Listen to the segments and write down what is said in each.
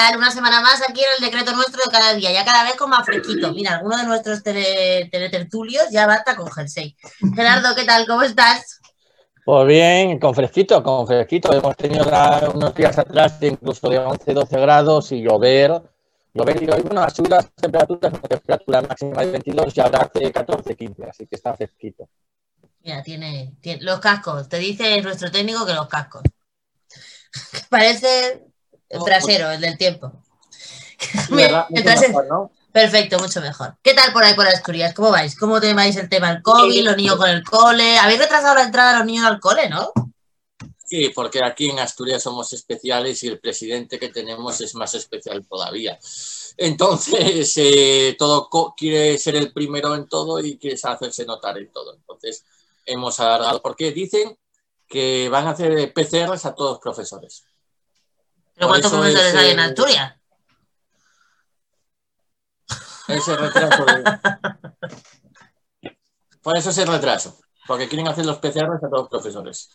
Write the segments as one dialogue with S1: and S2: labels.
S1: tal? Una semana más aquí en el decreto nuestro de cada día, ya cada vez con más fresquito. Mira, alguno de nuestros teletertulios ya basta con jersey. Gerardo, ¿qué tal? ¿Cómo estás?
S2: Pues bien, con fresquito, con fresquito. Hemos tenido unos días atrás de incluso de 11, 12 grados y llover. Llover y hoy, bueno, ha subido las temperaturas, una temperatura máxima de 22 y hace 14, 15, así que está fresquito.
S1: Mira, tiene, los cascos. Te dice nuestro técnico que los cascos. Parece el trasero, el del tiempo. Perfecto, mucho mejor. ¿Qué tal por ahí por Asturias? ¿Cómo vais? ¿Cómo tenéis el tema del COVID, los niños con el cole? Habéis retrasado la entrada de los niños al cole, ¿no?
S2: Sí, porque aquí en Asturias somos especiales y el presidente que tenemos es más especial todavía. Entonces, eh, todo quiere ser el primero en todo y quiere hacerse notar en todo. Entonces, hemos alargado, porque dicen que van a hacer PCRs a todos los profesores.
S1: ¿Pero cuántos profesores hay en Asturias?
S2: Ese retraso. Por eso ese retraso, porque quieren hacer los PCRs a todos los profesores.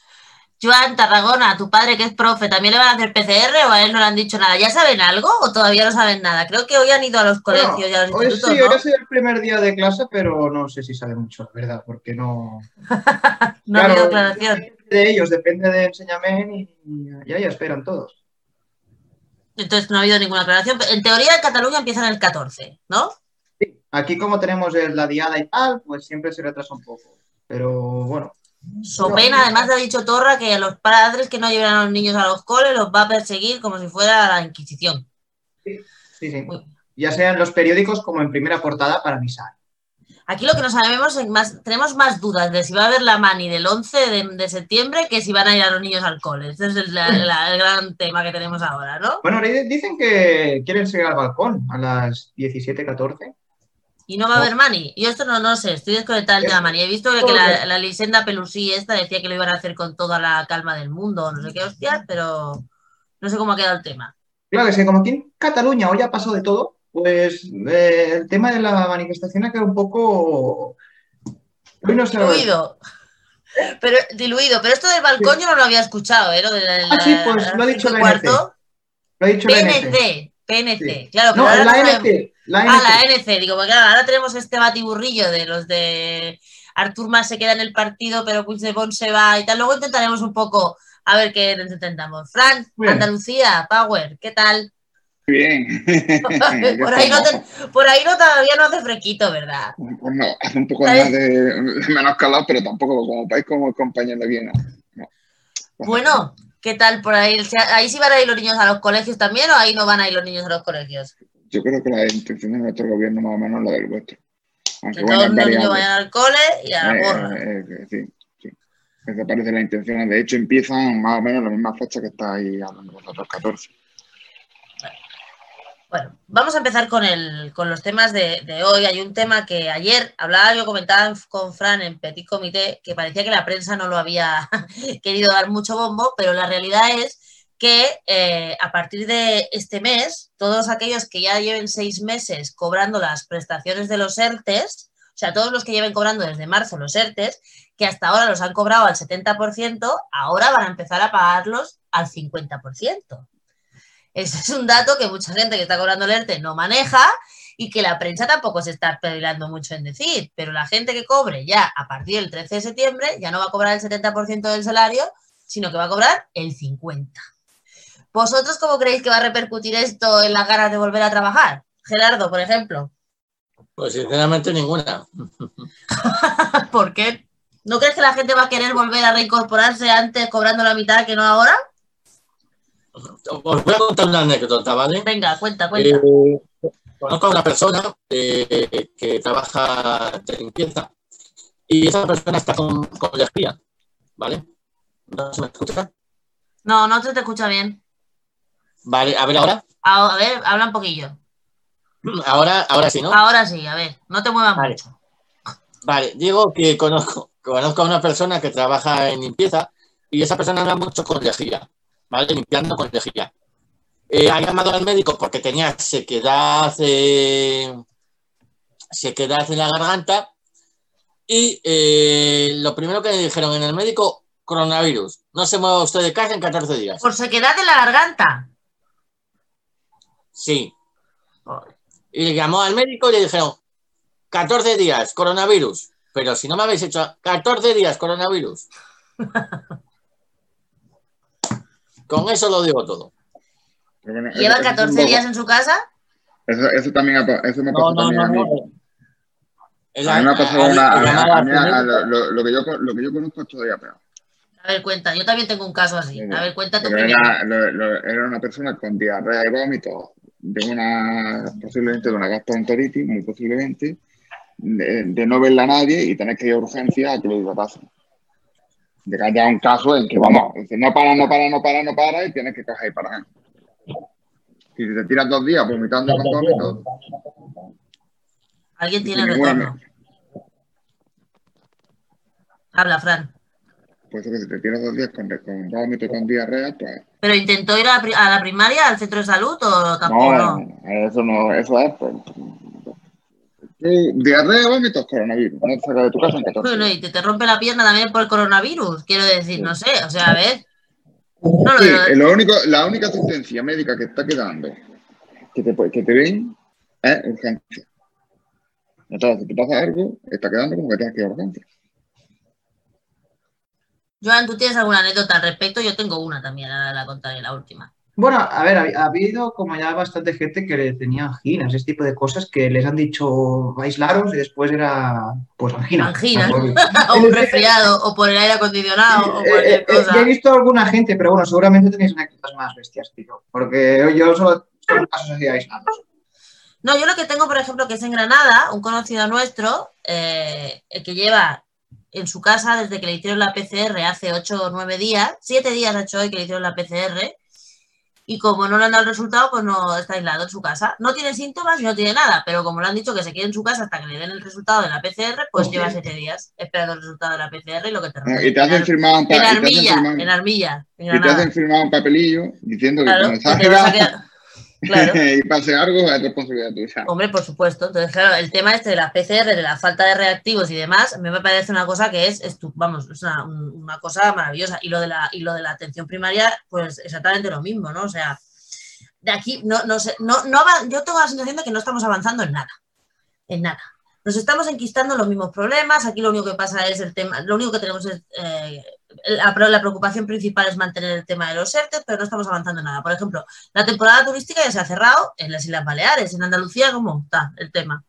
S1: Joan Tarragona, tu padre que es profe, ¿también le van a hacer PCR o a él no le han dicho nada? ¿Ya saben algo o todavía no saben nada? Creo que hoy han ido a los colegios y a los
S3: hoy Sí, hoy ha sido el primer día de clase, pero no sé si sabe mucho, la verdad, porque no.
S1: no ha habido aclaración.
S3: De ellos, depende de Enseñamen y, ya, ya esperan todos.
S1: Entonces no ha habido ninguna aclaración. En teoría, en Cataluña empiezan el 14, ¿no?
S3: Sí, aquí como tenemos la diada y tal, pues siempre se retrasa un poco. Pero bueno,
S1: Sopena, además, ha dicho Torra que a los padres que no lleven a los niños a los coles los va a perseguir como si fuera la Inquisición.
S3: Sí, sí, sí. Ya sea en los periódicos como en primera portada para avisar.
S1: Aquí lo que no sabemos es más, tenemos más dudas de si va a haber la mani del 11 de, septiembre que si van a ir a los niños al cole. Ese es el, gran tema que tenemos ahora, ¿no?
S3: Bueno, dicen que quieren seguir al balcón a las 17.14
S1: y no va a haber Mani. Yo esto no, no sé, estoy desconectada del tema Mani. He visto que la, la Lisenda Pelusí esta decía que lo iban a hacer con toda la calma del mundo, no sé qué hostias, pero no sé cómo ha quedado el tema.
S3: Claro, es que como aquí en Cataluña hoy ha pasado de todo, pues eh, el tema de la manifestación ha quedado un poco...
S1: diluido. Pero, diluido, pero esto del balcón yo no lo había escuchado, ¿eh?
S3: ah, sí, pues lo ha dicho la NC. Lo ha dicho
S1: PNC, PNC, claro. Pero
S3: no, la NC.
S1: La NC. Ah, la NC, digo, porque ahora tenemos este batiburrillo de los de Artur Mas se queda en el partido, pero Puigdemont se va y tal. Luego intentaremos un poco a ver qué entendamos. Fran, Andalucía, Power, ¿qué tal?
S4: Bien.
S1: por, ahí no por, ahí no todavía no hace fresquito, ¿verdad?
S4: Pues no, hace un poco más de, menos calor, pero tampoco como país como compañero de Viena.
S1: Bueno, ¿qué tal por ahí? ¿Ahí sí van a ir los niños a los colegios también o ahí no van a ir los niños a los colegios?
S4: yo creo que la intención de nuestro gobierno más o menos la del vuestro.
S1: Aunque que todos los niños vayan al cole y a la porra.
S4: Eh, eh, sí, sí. Me parece la intención. De hecho, empiezan más o menos la misma fecha que está ahí hablando vosotros, 14.
S1: Bueno, vamos a empezar con, el, con los temas de, hoy. Hay un tema que ayer hablaba, yo comentaba con Fran en Petit Comité, que parecía que la prensa no lo había querido dar mucho bombo, pero la realidad es que eh, a partir de este mes, todos aquellos que ya lleven seis meses cobrando las prestaciones de los ERTES, o sea, todos los que lleven cobrando desde marzo los ERTES, que hasta ahora los han cobrado al 70%, ahora van a empezar a pagarlos al 50%. Ese es un dato que mucha gente que está cobrando el ERTE no maneja y que la prensa tampoco se está peleando mucho en decir, pero la gente que cobre ya a partir del 13 de septiembre ya no va a cobrar el 70% del salario, sino que va a cobrar el 50%. ¿Vosotros cómo creéis que va a repercutir esto en las ganas de volver a trabajar? Gerardo, por ejemplo.
S2: Pues sinceramente ninguna.
S1: ¿Por qué? ¿No crees que la gente va a querer volver a reincorporarse antes cobrando la mitad que no ahora?
S2: Os voy a contar una anécdota, ¿vale?
S1: Venga, cuenta, cuenta.
S2: Eh, conozco a una persona eh, que trabaja de limpieza y esa persona está con, con ¿vale? ¿No se me escucha?
S1: No, no se te escucha bien.
S2: Vale, a ver ahora.
S1: A, ver, habla un poquillo.
S2: Ahora, ahora sí, ¿no?
S1: Ahora sí, a ver, no te muevas mucho.
S2: Vale, digo que conozco, conozco a una persona que trabaja en limpieza y esa persona anda mucho con lejía, ¿vale? Limpiando con lejía. Eh, ha llamado al médico porque tenía sequedad, eh, sequedad en la garganta y eh, lo primero que le dijeron en el médico, coronavirus. No se mueva usted de casa en 14 días.
S1: Por sequedad de la garganta.
S2: Sí. Y le llamó al médico y le dijeron, 14 días, coronavirus. Pero si no me habéis hecho 14 días, coronavirus. Con eso lo digo todo.
S1: ¿Lleva
S4: eso- eso es un
S1: 14
S4: poco-
S1: días en su casa?
S4: Eso, eso también eso me
S2: No,
S4: pasó
S2: no,
S4: también
S2: no,
S4: a mí.
S2: no. El-
S4: A mí me ha pasado una, lo, que yo, con- lo que yo conozco es todavía peor.
S1: A ver, cuenta. Yo también tengo un caso así. A ver, primero.
S4: era, lo- lo- era una persona con diarrea y vómito, de una, posiblemente de una gastroenteritis, muy posiblemente, de, de no verla a nadie y tener que ir a urgencia a que lo hidratasen. De que haya un caso en que, vamos, dice, no para, no para, no para, no para, y tienes que coger y parar. Si te tiras dos días vomitando con vómito,
S1: Alguien tiene retorno. Habla, Fran.
S4: pues que si te tiras dos días con, con vómito y con diarrea, pues
S1: ¿Pero intentó ir a, la pri- a la primaria, al centro de salud o tampoco?
S4: No, eso no, eso es. Pues, tú, diarrea, vómitos, coronavirus. No te sacas de tu casa en 14
S1: Bueno,
S4: días.
S1: y te, te rompe la pierna también por el coronavirus. Quiero decir, no sé. O sea, a ver. No
S4: Sí, eh, lo único, la única asistencia médica que está quedando, que te, que te ven, es urgencia. Entonces, si te pasa algo, está quedando como que tienes que ir a urgencia.
S1: Joan, ¿tú tienes alguna anécdota al respecto? Yo tengo una también, ahora la contaré, la última.
S3: Bueno, a ver, ha, ha habido como ya bastante gente que le tenía anginas, ese tipo de cosas que les han dicho aislaros y después era pues angina.
S1: Angina. O un resfriado, o por el aire acondicionado, o
S3: Eh,
S1: cualquier
S3: eh, eh,
S1: cosa.
S3: he visto alguna gente, pero bueno, seguramente tenéis anécdotas más bestias, tío. Porque yo solo son casos así aislados.
S1: No, yo lo que tengo, por ejemplo, que es en Granada, un conocido nuestro, eh, el que lleva en su casa desde que le hicieron la PCR hace 8 o 9 días, 7 días ha hecho hoy que le hicieron la PCR, y como no le han dado el resultado, pues no está aislado en su casa. No tiene síntomas y no tiene nada, pero como le han dicho que se quede en su casa hasta que le den el resultado de la PCR, pues lleva 7 días esperando el resultado de la PCR y lo que te
S4: Y te hacen firmar un, pa-
S1: En Armilla, en Armilla, en
S4: y te hacen firmar un papelillo diciendo que
S1: Claro,
S4: cuando
S1: que te vas a
S4: salgas
S1: quedar- Claro.
S4: y pase algo es responsabilidad tuya.
S1: Hombre, por supuesto. Entonces, claro, el tema este de las PCR, de la falta de reactivos y demás, a mí me parece una cosa que es, estu- vamos, es una, un- una cosa maravillosa. Y lo de la, y lo de la atención primaria, pues exactamente lo mismo, ¿no? O sea, de aquí no, no sé, no, no yo tengo la sensación de que no estamos avanzando en nada. En nada. Nos estamos enquistando en los mismos problemas. Aquí lo único que pasa es el tema, lo único que tenemos es eh, la, la preocupación principal es mantener el tema de los ERTE, pero no estamos avanzando en nada. Por ejemplo, la temporada turística ya se ha cerrado en las Islas Baleares, en Andalucía, ¿cómo está el tema?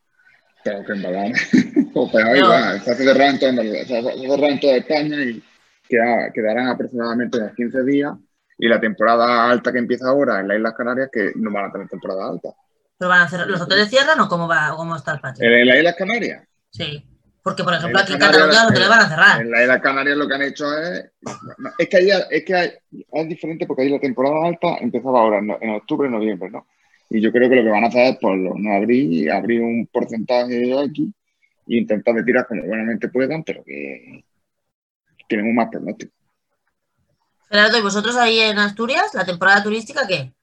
S4: Pero que en Baleares. O peor,
S1: No.
S4: se hace cerrado en toda cerrado en toda España y queda- quedarán aproximadamente unos 15 días. Y la temporada alta que empieza ahora en las Islas Canarias, que no van a tener temporada alta.
S1: ¿Pero van a hacer los hoteles cierran o cómo va, cómo está el patio?
S4: En las Islas Canarias,
S1: Sí. Porque, por ejemplo, aquí en Cataluña los hoteles van a cerrar.
S4: en las Islas Canarias lo que han hecho es. es que, ahí, es, que hay- es diferente porque ahí la temporada alta empezaba ahora, en, octubre, noviembre, ¿no? Y yo creo que lo que van a hacer es pues, lo- no abrir, abrir un porcentaje aquí e intentar de tirar como buenamente puedan, pero que tienen un más pronóstico.
S1: Gerardo, ¿y vosotros ahí en Asturias, la temporada turística qué?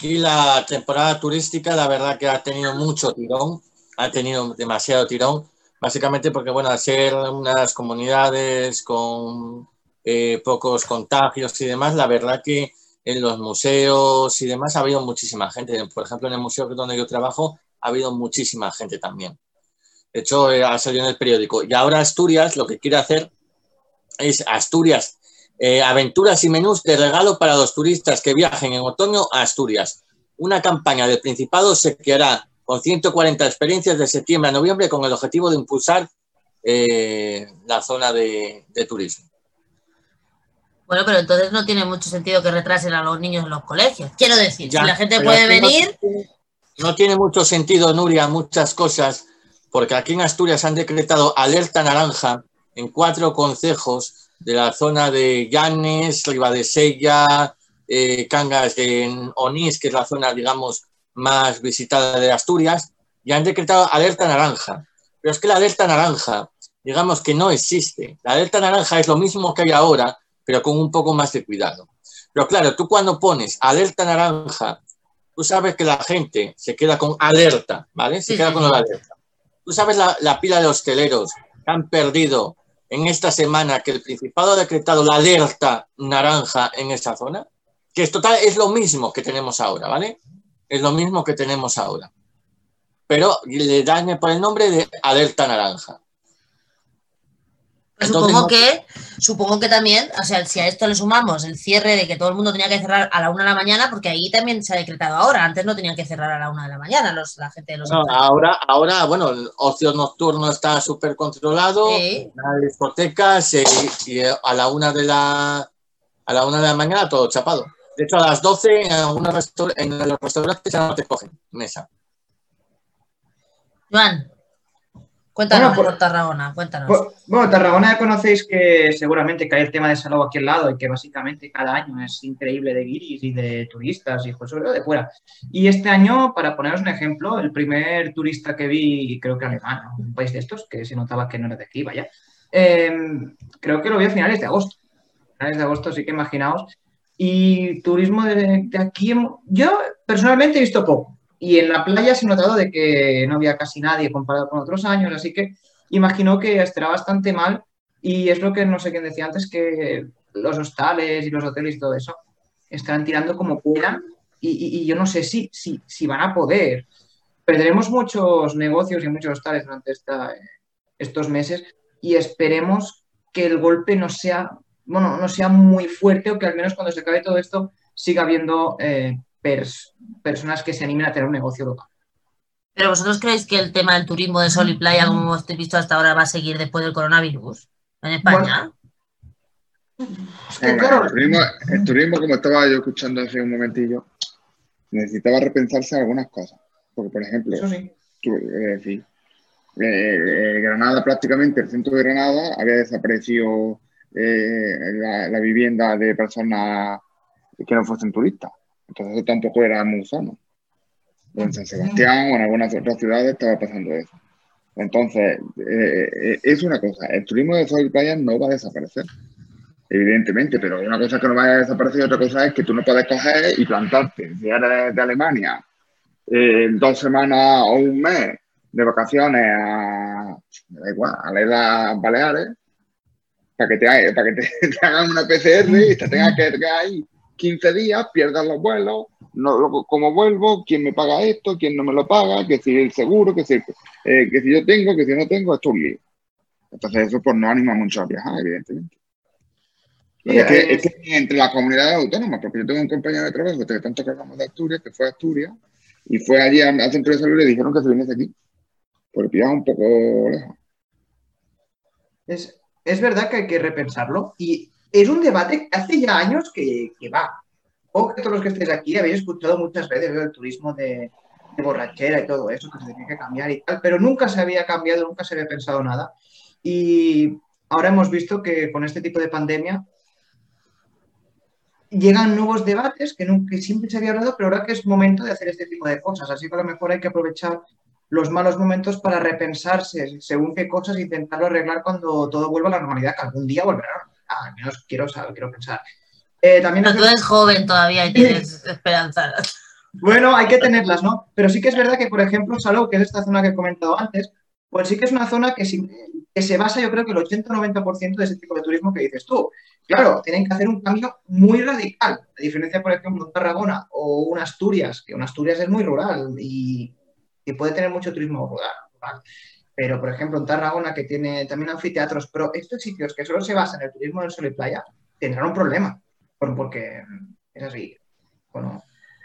S2: Aquí la temporada turística, la verdad que ha tenido mucho tirón, ha tenido demasiado tirón, básicamente porque, bueno, al ser unas comunidades con eh, pocos contagios y demás, la verdad que en los museos y demás ha habido muchísima gente. Por ejemplo, en el museo donde yo trabajo ha habido muchísima gente también. De hecho, eh, ha salido en el periódico. Y ahora Asturias lo que quiere hacer es Asturias eh, aventuras y menús de regalo para los turistas que viajen en otoño a Asturias. Una campaña del Principado se creará con 140 experiencias de septiembre a noviembre con el objetivo de impulsar eh, la zona de, de turismo.
S1: Bueno, pero entonces no tiene mucho sentido que retrasen a los niños en los colegios. Quiero decir,
S2: Ya,
S1: si la gente puede
S2: aquí no-
S1: venir,
S2: No tiene mucho sentido, Nuria, muchas cosas, porque aquí en Asturias han decretado alerta naranja en cuatro concejos de la zona de Llanes, Ribadesella, eh, Cangas de Onís, que es la zona, digamos, más visitada de Asturias, y han decretado alerta naranja. Pero es que la alerta naranja, digamos que no existe. La alerta naranja es lo mismo que hay ahora, pero con un poco más de cuidado. Pero claro, tú cuando pones alerta naranja, tú sabes que la gente se queda con alerta, ¿vale? Se queda con la alerta. Tú sabes la, la pila de hosteleros que han perdido en esta semana que el Principado ha decretado la alerta naranja en esa zona, que es total, es lo mismo que tenemos ahora, ¿vale? Es lo mismo que tenemos ahora. Pero le dan por el nombre de alerta naranja.
S1: Supongo que, supongo que también, o sea, si a esto le sumamos el cierre de que todo el mundo tenía que cerrar a la una de la mañana, porque ahí también se ha decretado ahora, antes no tenían que cerrar a la una de la mañana los, la gente de los
S2: ahora, ahora, bueno, el ocio nocturno está súper controlado, sí. las discotecas y a la una de la a la una de la mañana todo chapado. De hecho, a las 12 en, en los restaurantes ya no te cogen mesa.
S1: Juan, Cuéntanos por, Tarragona, cuéntanos.
S3: bueno, Tarragona ya conocéis que seguramente hay el tema de salud aquí al lado y que básicamente cada año es increíble de guiris y de turistas y sobre todo de fuera. Y este año, para poneros un ejemplo, el primer turista que vi, creo que alemán, un país de estos, que se notaba que no era de aquí, vaya, em, creo que lo vi a finales de agosto. finales de agosto, así que imaginaos. Y turismo de, de aquí, yo personalmente he visto poco y en la playa se ha notado de que no había casi nadie comparado con otros años, así que imagino que estará bastante mal. Y es lo que no sé quién decía antes, que los hostales y los hoteles y todo eso estarán tirando como puedan. Y, yo no sé si, si, si, van a poder. Perderemos muchos negocios y muchos hostales durante esta, estos meses y esperemos que el golpe no sea, bueno, no sea muy fuerte o que al menos cuando se acabe todo esto siga habiendo eh, personas que se animen a tener un negocio local.
S1: ¿Pero vosotros creéis que el tema del turismo de sol y playa, como hemos visto hasta ahora, va a seguir después del coronavirus en España?
S4: el, turismo, como estaba yo escuchando hace un momentillo, necesitaba repensarse algunas cosas. Porque, por ejemplo, eh, eh, Granada prácticamente, el centro de Granada, había desaparecido eh, la, vivienda de personas que no fuesen turistas. Entonces eso tampoco era muy sano. En San Sebastián o en algunas otras ciudades estaba pasando eso. Entonces, eh, eh, es una cosa, el turismo de sol y no va a desaparecer, evidentemente, pero una cosa que no vaya a desaparecer y otra cosa es que tú no puedes coger y plantarte, si eres de Alemania, eh, dos semanas o un mes de vacaciones a, da igual, a las Baleares, para que te, para que te, hagan una PCR y te tengas que quedar ahí 15 días, pierdas los vuelos, no, cómo vuelvo, quién me paga esto, quién no me lo paga, que si el seguro, que si, eh, que si yo tengo, que si no tengo, esto es un lío. Entonces eso pues no anima mucho a viajar, evidentemente. es, que, es, que, entre las comunidades autónomas, porque yo tengo un compañero de trabajo que tanto hablamos de Asturias, que fue a Asturias, y fue allí al centro de salud y le dijeron que se viniese aquí, porque pillaba un poco lejos.
S3: Es, es verdad que hay que repensarlo y es un debate que hace ya años que, va. O que todos los que estéis aquí habéis escuchado muchas veces el turismo de, borrachera y todo eso, que se tiene que cambiar y tal, pero nunca se había cambiado, nunca se había pensado nada. Y ahora hemos visto que con este tipo de pandemia llegan nuevos debates que, nunca, siempre se había hablado, pero ahora que es momento de hacer este tipo de cosas. Así que a lo mejor hay que aprovechar los malos momentos para repensarse según qué cosas e intentarlo arreglar cuando todo vuelva a la normalidad, que algún día volverá al menos quiero saber, quiero pensar.
S1: Eh, también Pero tú eres joven todavía y tienes esperanzas.
S3: Bueno, hay que tenerlas, ¿no? Pero sí que es verdad que, por ejemplo, Salou, que es esta zona que he comentado antes, pues sí que es una zona que, que se basa, yo creo que el 80-90% de ese tipo de turismo que dices tú. Claro, tienen que hacer un cambio muy radical. A diferencia, por ejemplo, de Tarragona o una Asturias, que una Asturias es muy rural y, y puede tener mucho turismo rural. Pero, por ejemplo, en Tarragona, que tiene también anfiteatros, pero estos sitios que solo se basan en el turismo del sol y playa, tendrán un problema, porque es así. Bueno,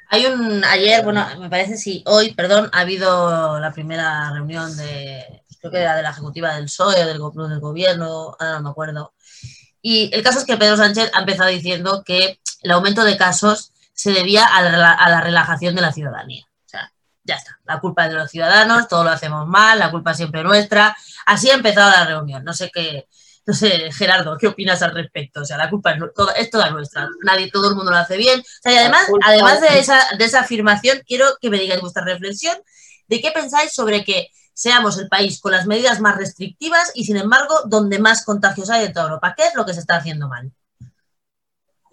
S1: hay un, ayer, bueno, me parece sí, hoy, perdón, ha habido la primera reunión de, creo que era de la ejecutiva del PSOE o del, del gobierno, ahora no me acuerdo. Y el caso es que Pedro Sánchez ha empezado diciendo que el aumento de casos se debía a la relajación de la ciudadanía ya está, la culpa es de los ciudadanos, todo lo hacemos mal, la culpa es siempre nuestra. Así ha empezado la reunión. No sé qué, no sé, Gerardo, ¿qué opinas al respecto? O sea, la culpa es, toda, nuestra. Nadie, todo el mundo lo hace bien. y además, además de esa, de esa afirmación, quiero que me digáis vuestra reflexión de qué pensáis sobre que seamos el país con las medidas más restrictivas y, sin embargo, donde más contagios hay de toda Europa. ¿Qué es lo que se está haciendo mal?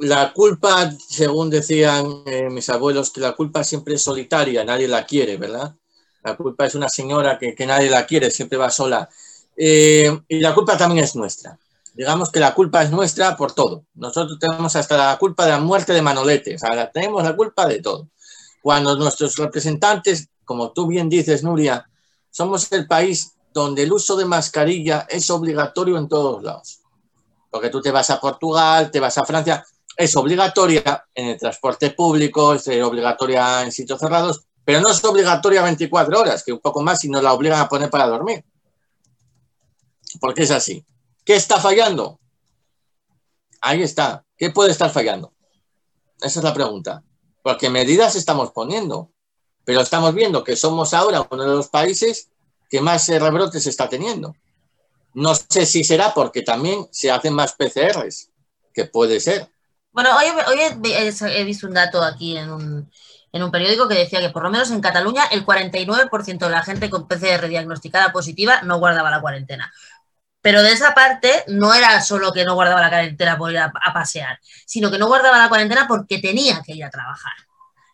S2: La culpa, según decían eh, mis abuelos, que la culpa siempre es solitaria, nadie la quiere, ¿verdad? La culpa es una señora que, nadie la quiere, siempre va sola. Eh, y la culpa también es nuestra. digamos que la culpa es nuestra por todo. Nosotros tenemos hasta la culpa de la muerte de Manolete, o tenemos la culpa de todo. Cuando nuestros representantes, como tú bien dices, Nuria, somos el país donde el uso de mascarilla es obligatorio en todos lados. Porque tú te vas a Portugal, te vas a Francia, es obligatoria en el transporte público, es obligatoria en sitios cerrados, pero no es obligatoria 24 horas, que un poco más si nos la obligan a poner para dormir. Porque es así. ¿Qué está fallando? Ahí está. ¿Qué puede estar fallando? Esa es la pregunta. Porque medidas estamos poniendo, pero estamos viendo que somos ahora uno de los países que más rebrotes está teniendo. No sé si será porque también se hacen más PCRs, que puede ser.
S1: Bueno, hoy, he, visto un dato aquí en un, periódico que decía que por lo menos en Cataluña el 49% de la gente con PCR diagnosticada positiva no guardaba la cuarentena. Pero de esa parte no era solo que no guardaba la cuarentena por ir a, pasear, sino que no guardaba la cuarentena porque tenía que ir a trabajar.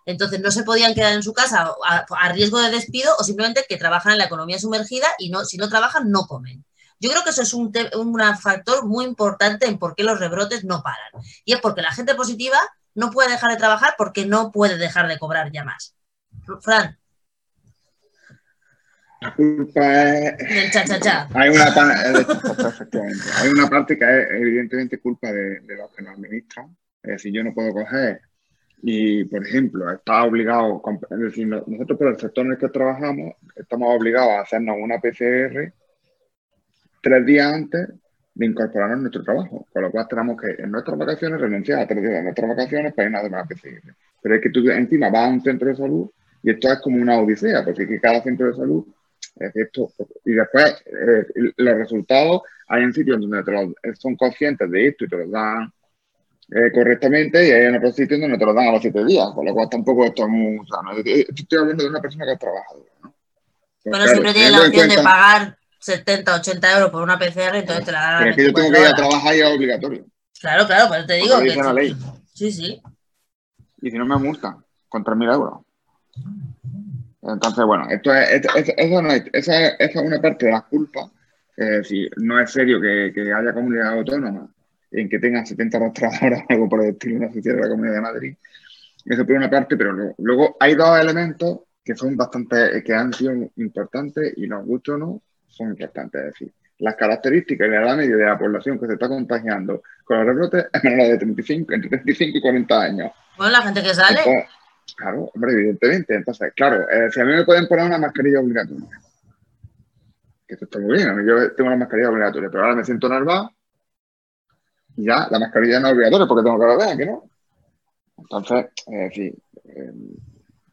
S1: Entonces no se podían quedar en su casa a, riesgo de despido o simplemente que trabajan en la economía sumergida y no, si no trabajan no comen. Yo creo que eso es un, un factor muy importante en por qué los rebrotes no paran. Y es porque la gente positiva no puede dejar de trabajar porque no puede dejar de cobrar ya más. Fran.
S4: La culpa es. Hay una, Hay una parte que es evidentemente culpa de, los que nos administran. Es decir, yo no puedo coger y, por ejemplo, está obligado, es decir, nosotros por el sector en el que trabajamos, estamos obligados a hacernos una PCR tres días antes de incorporarnos a nuestro trabajo. Con lo cual tenemos que en nuestras vacaciones renunciar a tres días de nuestras vacaciones para ir a hacer una PCR. Pero es que tú encima vas a un centro de salud y esto es como una odisea, porque cada centro de salud y después eh, los resultados hay en sitios donde son conscientes de esto y te los dan eh, correctamente y hay en otros sitios donde te los dan a los siete días, con lo cual tampoco esto es muy sano. Estoy hablando de una persona que ha trabajado. ¿no?
S1: Bueno, siempre tiene la opción de pagar 70, 80 euros por una PCR, entonces te la dan
S4: Pero es que yo tengo que ir a trabajar y es obligatorio.
S1: Claro, claro, pero te digo que... La ley. Sí, sí.
S4: Y si no me multan, con 3.000 euros. Entonces, bueno, esto es, eso no es, esa, es una parte de la culpa. Decir, no es serio que, haya comunidad autónoma en que tengan 70 rastreadores o algo por el estilo, sociedad de la Comunidad de Madrid. Eso por una parte, pero luego, hay dos elementos que son bastante, que han sido importantes y nos gusta o no, son importantes. Es decir, las características y la edad media de la población que se está contagiando con los rebrotes es menor de 35, entre 35 y 40 años.
S1: Bueno, la gente que sale.
S4: Claro, hombre, evidentemente. Entonces, claro, eh, si a mí me pueden poner una mascarilla obligatoria, que esto está muy bien, a mí yo tengo una mascarilla obligatoria, pero ahora me siento nervado y ya la mascarilla no es obligatoria porque tengo que beber, ¿que no? Entonces, eh, sí, eh,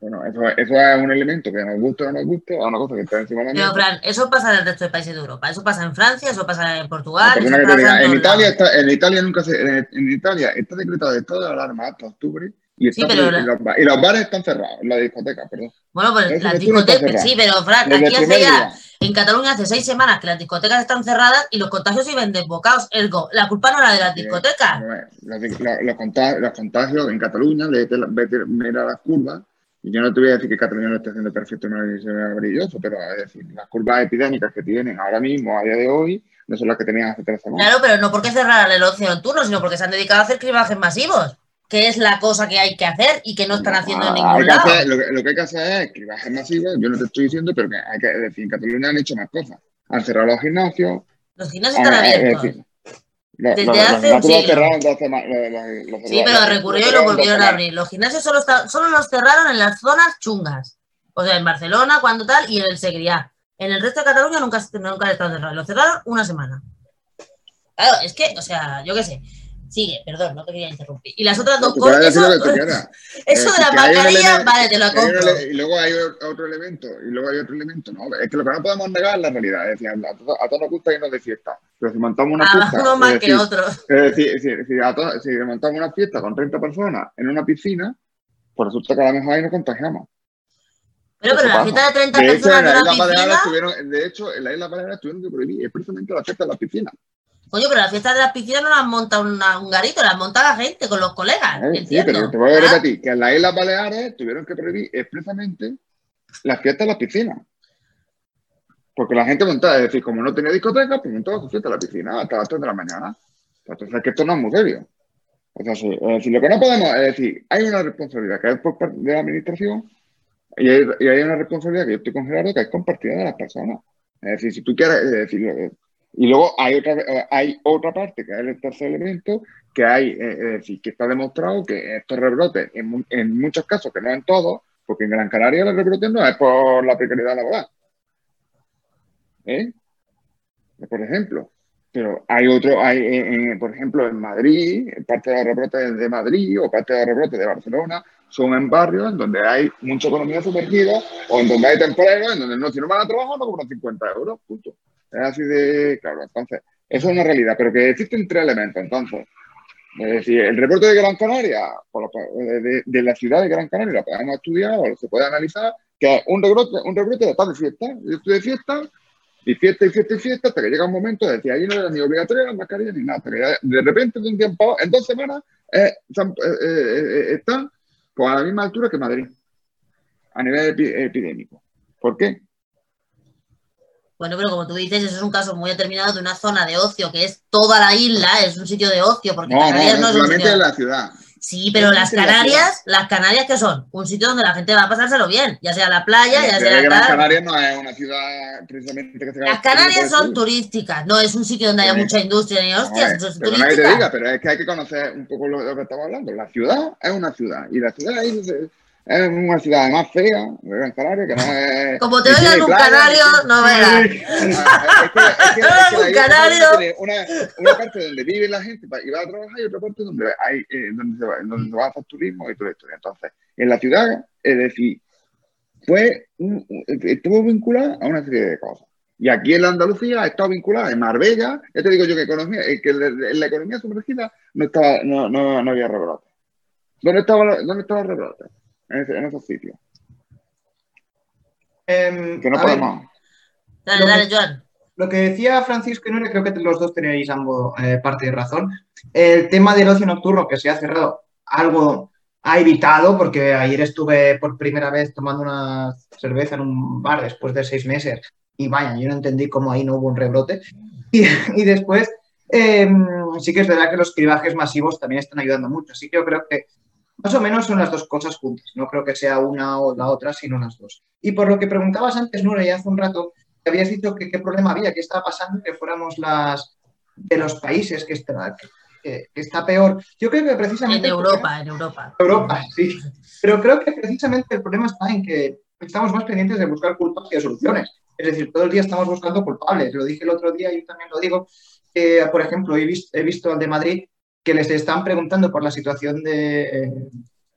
S4: bueno, eso, eso, es un elemento que nos guste o no nos guste, es una cosa que está encima de la
S1: Pero, Fran, eso pasa en el resto de países de Europa, eso pasa en Francia, eso pasa en Portugal.
S4: en, Italia está, en Italia nunca se, en, en Italia está decretado de estado de alarma hasta octubre y, los, bares están cerrados, la discoteca, perdón.
S1: Bueno, pues las discotecas, sí, pero Fran, aquí hace ya, en Cataluña hace seis semanas que las discotecas están cerradas y los contagios iban desbocados. Ergo, la culpa no era de las discotecas.
S4: los, contagios, en Cataluña, mira las curvas, y yo no te voy a decir que Cataluña lo esté haciendo perfecto y maravilloso, pero es decir, las curvas epidémicas que tienen ahora mismo, a día de hoy, no son las que tenían hace tres semanas.
S1: Claro, pero no porque cerraran el ocio nocturno, sino porque se han dedicado a hacer cribajes masivos que es la cosa que hay que hacer y que no están haciendo en ningún lado.
S4: lo, que, hay que hacer es cribajes masivos, yo no te estoy diciendo, pero que hay que decir, en Cataluña han hecho más cosas. Han cerrado los gimnasios.
S1: Los gimnasios están abiertos. Desde hace sí, pero recurrió y lo volvieron a abrir. Los gimnasios solo, solo los cerraron en las zonas chungas. O sea, en Barcelona, cuando tal, y en el Segriá. En el resto de Cataluña nunca, nunca han estado cerrados. Lo cerraron una semana. Claro, es que, o sea, yo qué sé. Sigue, perdón, no te quería interrumpir. Y las otras dos cosas. Eso, eso de la mascarilla, vale, te lo compro.
S4: Y luego hay otro elemento, y luego hay otro elemento, ¿no? Es que lo que no podemos negar es la realidad. Es decir, a, todos, nos gusta irnos de fiesta. Pero si montamos una fiesta.
S1: Uno más que otros.
S4: Es decir, a todos, si montamos una fiesta con 30 personas en una piscina, pues resulta que a lo mejor ahí nos contagiamos.
S1: Pero, pero la fiesta de 30 personas en una
S4: piscina. de hecho, en la isla Baleares tuvieron que prohibir precisamente la fiesta de la piscina.
S1: Coño, pero las fiestas de las piscinas no las monta un garito, las monta la gente con los colegas.
S4: sí, pero te voy a repetir que en las Islas Baleares tuvieron que prohibir expresamente las fiestas de las piscinas. Porque la gente montaba, es decir, como no tenía discoteca, pues montaba su fiesta en la piscina hasta las 3 de la mañana. Entonces, es que esto no es muy serio. O sea, sí, es decir, lo que no podemos, es decir, hay una responsabilidad que es por parte de la administración y hay, y hay una responsabilidad que yo estoy con Gerardo que es compartida de las personas. Es decir, si tú quieres, es decir, eh, y luego hay otra, eh, hay otra parte que es el tercer elemento, que hay, eh, que está demostrado que estos rebrotes, en, mu- en muchos casos, que no en todos, porque en Gran Canaria los rebrotes no es por la precariedad laboral. ¿Eh? Por ejemplo. Pero hay otro, hay, eh, por ejemplo, en Madrid, parte de los rebrotes de Madrid o parte de los rebrotes de Barcelona son en barrios en donde hay mucha economía sumergida o en donde hay temporeros, en donde no, si no van a trabajar no cobran 50 euros, punto. Es así de claro. Entonces, eso es una realidad, pero que existen tres elementos. Entonces, es decir, el reporte de Gran Canaria, de, la ciudad de Gran Canaria, lo podemos estudiar o se puede analizar, que es un rebrote, un rebrote de estar de fiesta. Yo estoy de fiesta y fiesta y fiesta y fiesta hasta que llega un momento de decir, allí no era ni obligatoria la mascarilla ni nada. Que de repente, de un tiempo, en dos semanas, eh, están, eh, eh, eh, están pues, a la misma altura que Madrid, a nivel epi- epidémico. ¿Por qué?
S1: Bueno, pero como tú dices, eso es un caso muy determinado de una zona de ocio que es toda la isla, es un sitio de ocio, porque
S4: No, no,
S1: Canarias
S4: no
S1: no es un sitio
S4: en la ciudad.
S1: Sí, pero las
S4: en la
S1: Canarias, las Canarias que son un sitio donde la gente va a pasárselo bien, ya sea la playa,
S4: La
S1: ya sea
S4: Gran
S1: tal.
S4: Canaria no es una ciudad precisamente que se
S1: Las Canarias son turísticas, no es un sitio donde haya
S4: Sí.
S1: mucha industria ni hostias,
S4: No,
S1: eso es
S4: pero nadie te diga, pero es que hay que conocer un poco lo, lo que estamos hablando. La ciudad es una ciudad y la ciudad es, es una ciudad además fea, de Gran Canaria, que no es.
S1: Como te oigan un
S4: playa,
S1: canario, no verás. Un canario.
S4: Una, una parte donde vive la gente y va a trabajar y otra parte donde, hay, eh, donde, se va, donde se va a hacer turismo y todo esto. Entonces, en la ciudad, es decir, fue un- estuvo vinculada a una serie de cosas. Y aquí en la Andalucía ha estado vinculada en Marbella, ya te digo yo que, economía, que en la economía sumergida no, estaba, no, no, no había rebrote. ¿Dónde estaba, dónde estaba el rebrote? En, ese- en esos sitios.
S3: Em,
S4: Que no
S3: ver,
S4: podemos.
S1: Dale,
S3: Lo que-
S1: dale, Joan.
S3: Lo que decía Francisco y Nuria, creo que los dos tenéis ambos eh, parte de razón. El tema del ocio nocturno que se ha cerrado, algo ha evitado, porque ayer estuve por primera vez tomando una cerveza en un bar después de seis meses y vaya, yo no entendí cómo ahí no hubo un rebrote. Y, y después, eh, sí que es verdad que los cribajes masivos también están ayudando mucho. Así que yo creo que más o menos son las dos cosas juntas. No creo que sea una o la otra, sino las dos. Y por lo que preguntabas antes, Nuria, ya hace un rato, te habías dicho que qué problema había, qué estaba pasando, que fuéramos las de los países que está, que, que está peor. Yo creo que precisamente...
S1: En Europa, en Europa.
S3: Europa, sí. Pero creo que precisamente el problema está en que estamos más pendientes de buscar culpas que de soluciones. Es decir, todo el día estamos buscando culpables. Lo dije el otro día y yo también lo digo. que, por ejemplo, he visto, he visto al de Madrid que les están preguntando por la situación de, eh,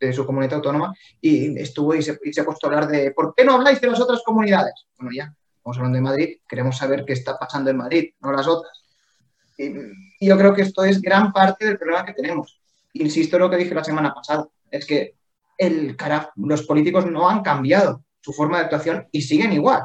S3: de su comunidad autónoma y estuvo y se, y ha puesto a hablar de ¿por qué no habláis de las otras comunidades? Bueno, ya, estamos hablando de Madrid, queremos saber qué está pasando en Madrid, no las otras. Y, yo creo que esto es gran parte del problema que tenemos. Insisto en lo que dije la semana pasada, es que el los políticos no han cambiado su forma de actuación y siguen igual.